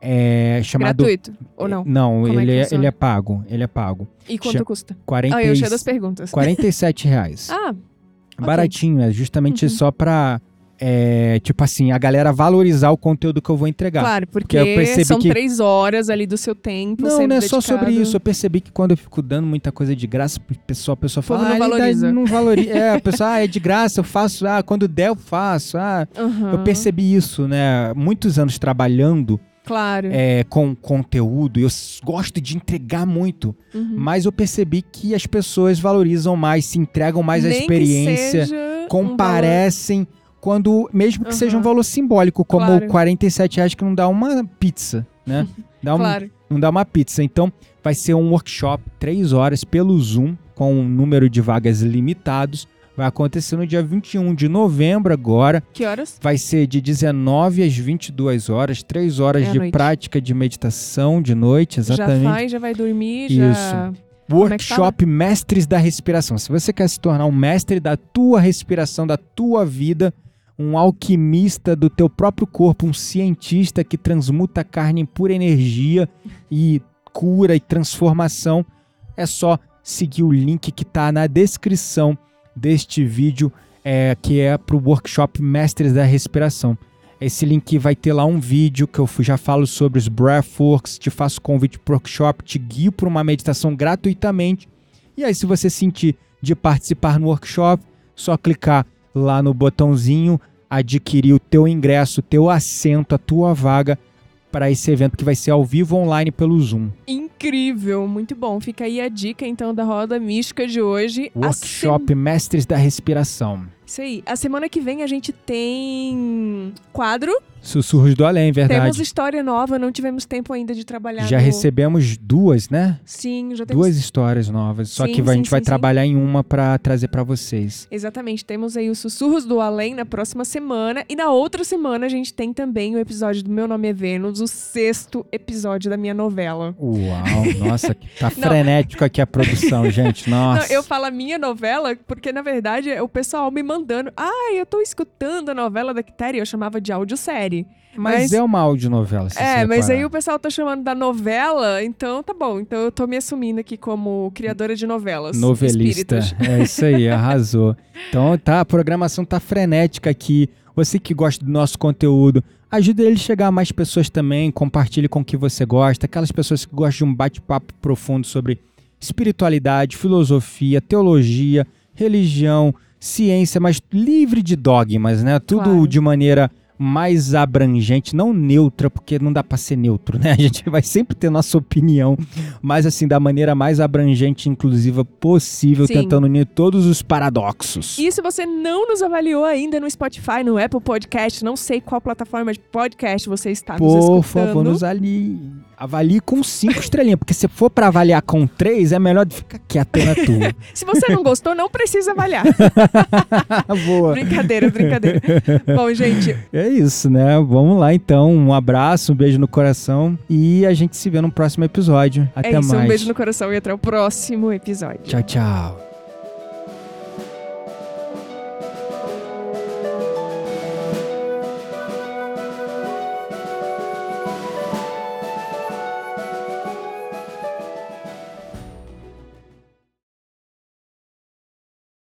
É, chamado. Gratuito ou não? Não, Como é ele, é, funciona? ele é pago. Ele é pago. E quanto Chama- custa? 40, Ah, eu cheio das perguntas. 47 reais. Ah, Baratinho, é justamente Uhum. só pra. É, tipo assim, a galera valorizar o conteúdo que eu vou entregar. claro, porque percebi são que- três horas ali do seu tempo Não, não é só sobre isso. Eu percebi que quando eu fico dando muita coisa de graça, pessoal, a pessoa fala, não ah, ele dá- valoriza." não valoriza. É, a pessoa, ah, é de graça, eu faço, ah, quando der eu faço. Ah, Aham, eu percebi isso, né? Muitos anos trabalhando Claro. é, com conteúdo, eu gosto de entregar muito, Uhum. mas eu percebi que as pessoas valorizam mais, se entregam mais que experiência, seja um comparecem. Quando, mesmo que seja um valor simbólico, como Claro. 47 reais que não dá uma pizza, né? Dá um, Claro. não dá uma pizza. Então, vai ser um workshop, três horas, pelo Zoom, com um número de vagas limitados. Vai acontecer no dia 21 de novembro agora. Que horas? Vai ser de 19 às 22 horas, três horas É de noite. prática de meditação de noite, exatamente. Já vai, já vai dormir, Isso. já... É fala? Workshop Mestres da Respiração. Se você quer se tornar um mestre da tua respiração, da tua vida, um alquimista do teu próprio corpo, um cientista que transmuta a carne em pura energia e cura e transformação, é só seguir o link que está na descrição deste vídeo, é, que é para o workshop Mestres da Respiração. Esse link vai ter lá um vídeo que eu já falo sobre os breathworks, te faço convite para o workshop, te guio para uma meditação gratuitamente. E aí, se você sentir de participar no workshop, só clicar lá no botãozinho, adquirir o teu ingresso, o teu assento, a tua vaga para esse evento que vai ser ao vivo online pelo Zoom. Incrível, muito bom. Fica aí a dica, então, da Roda Mística de hoje. Workshop Mestres da Respiração. Isso aí. A semana que vem a gente tem quadro. Sussurros do Além, Temos verdade. história nova, não tivemos tempo ainda de trabalhar Já no... recebemos duas, né? Sim, já temos... Duas histórias novas. Só Sim, que a gente vai sim, sim. trabalhar em uma para trazer para vocês. Exatamente, temos aí os Sussurros do Além na próxima semana. E na outra semana a gente tem também o episódio do Meu Nome é Vênus, o sexto episódio da minha novela. Uau, nossa, tá frenético aqui a produção, gente. Nossa. Não, eu falo a minha novela porque, na verdade, é o pessoal me mandando. Ah, eu tô escutando a novela da Quitéria. Eu chamava de audiosérie. Mas, Mas, é uma audionovela, se é, mas aí o pessoal tá chamando da novela, então tá bom. Então eu tô me assumindo aqui como criadora de novelas. Novelista. espíritas. É isso aí, arrasou. Então tá, a programação tá frenética aqui. Você que gosta do nosso conteúdo, ajude ele a chegar a mais pessoas também, compartilhe com o que você gosta, aquelas pessoas que gostam de um bate-papo profundo sobre espiritualidade, filosofia, teologia, religião, ciência, mas livre de dogmas, né? Tudo Claro. de maneira mais abrangente, não neutra, porque não dá pra ser neutro, né? A gente vai sempre ter nossa opinião, mas assim, da maneira mais abrangente e inclusiva possível, Sim. tentando unir todos os paradoxos. E se você não nos avaliou ainda no Spotify, no Apple Podcast, não sei qual plataforma de podcast você está nos Por escutando. favor, nos ali. Avalie com cinco estrelinhas, porque se for pra avaliar com três, é melhor ficar quieto na tua. Se você não gostou, não precisa avaliar. Boa. brincadeira, brincadeira. Bom, gente, É isso, né? Vamos lá então. Um abraço, um beijo no coração e a gente se vê no próximo episódio. Até é isso. mais. Um beijo no coração e até o próximo episódio. Tchau, tchau.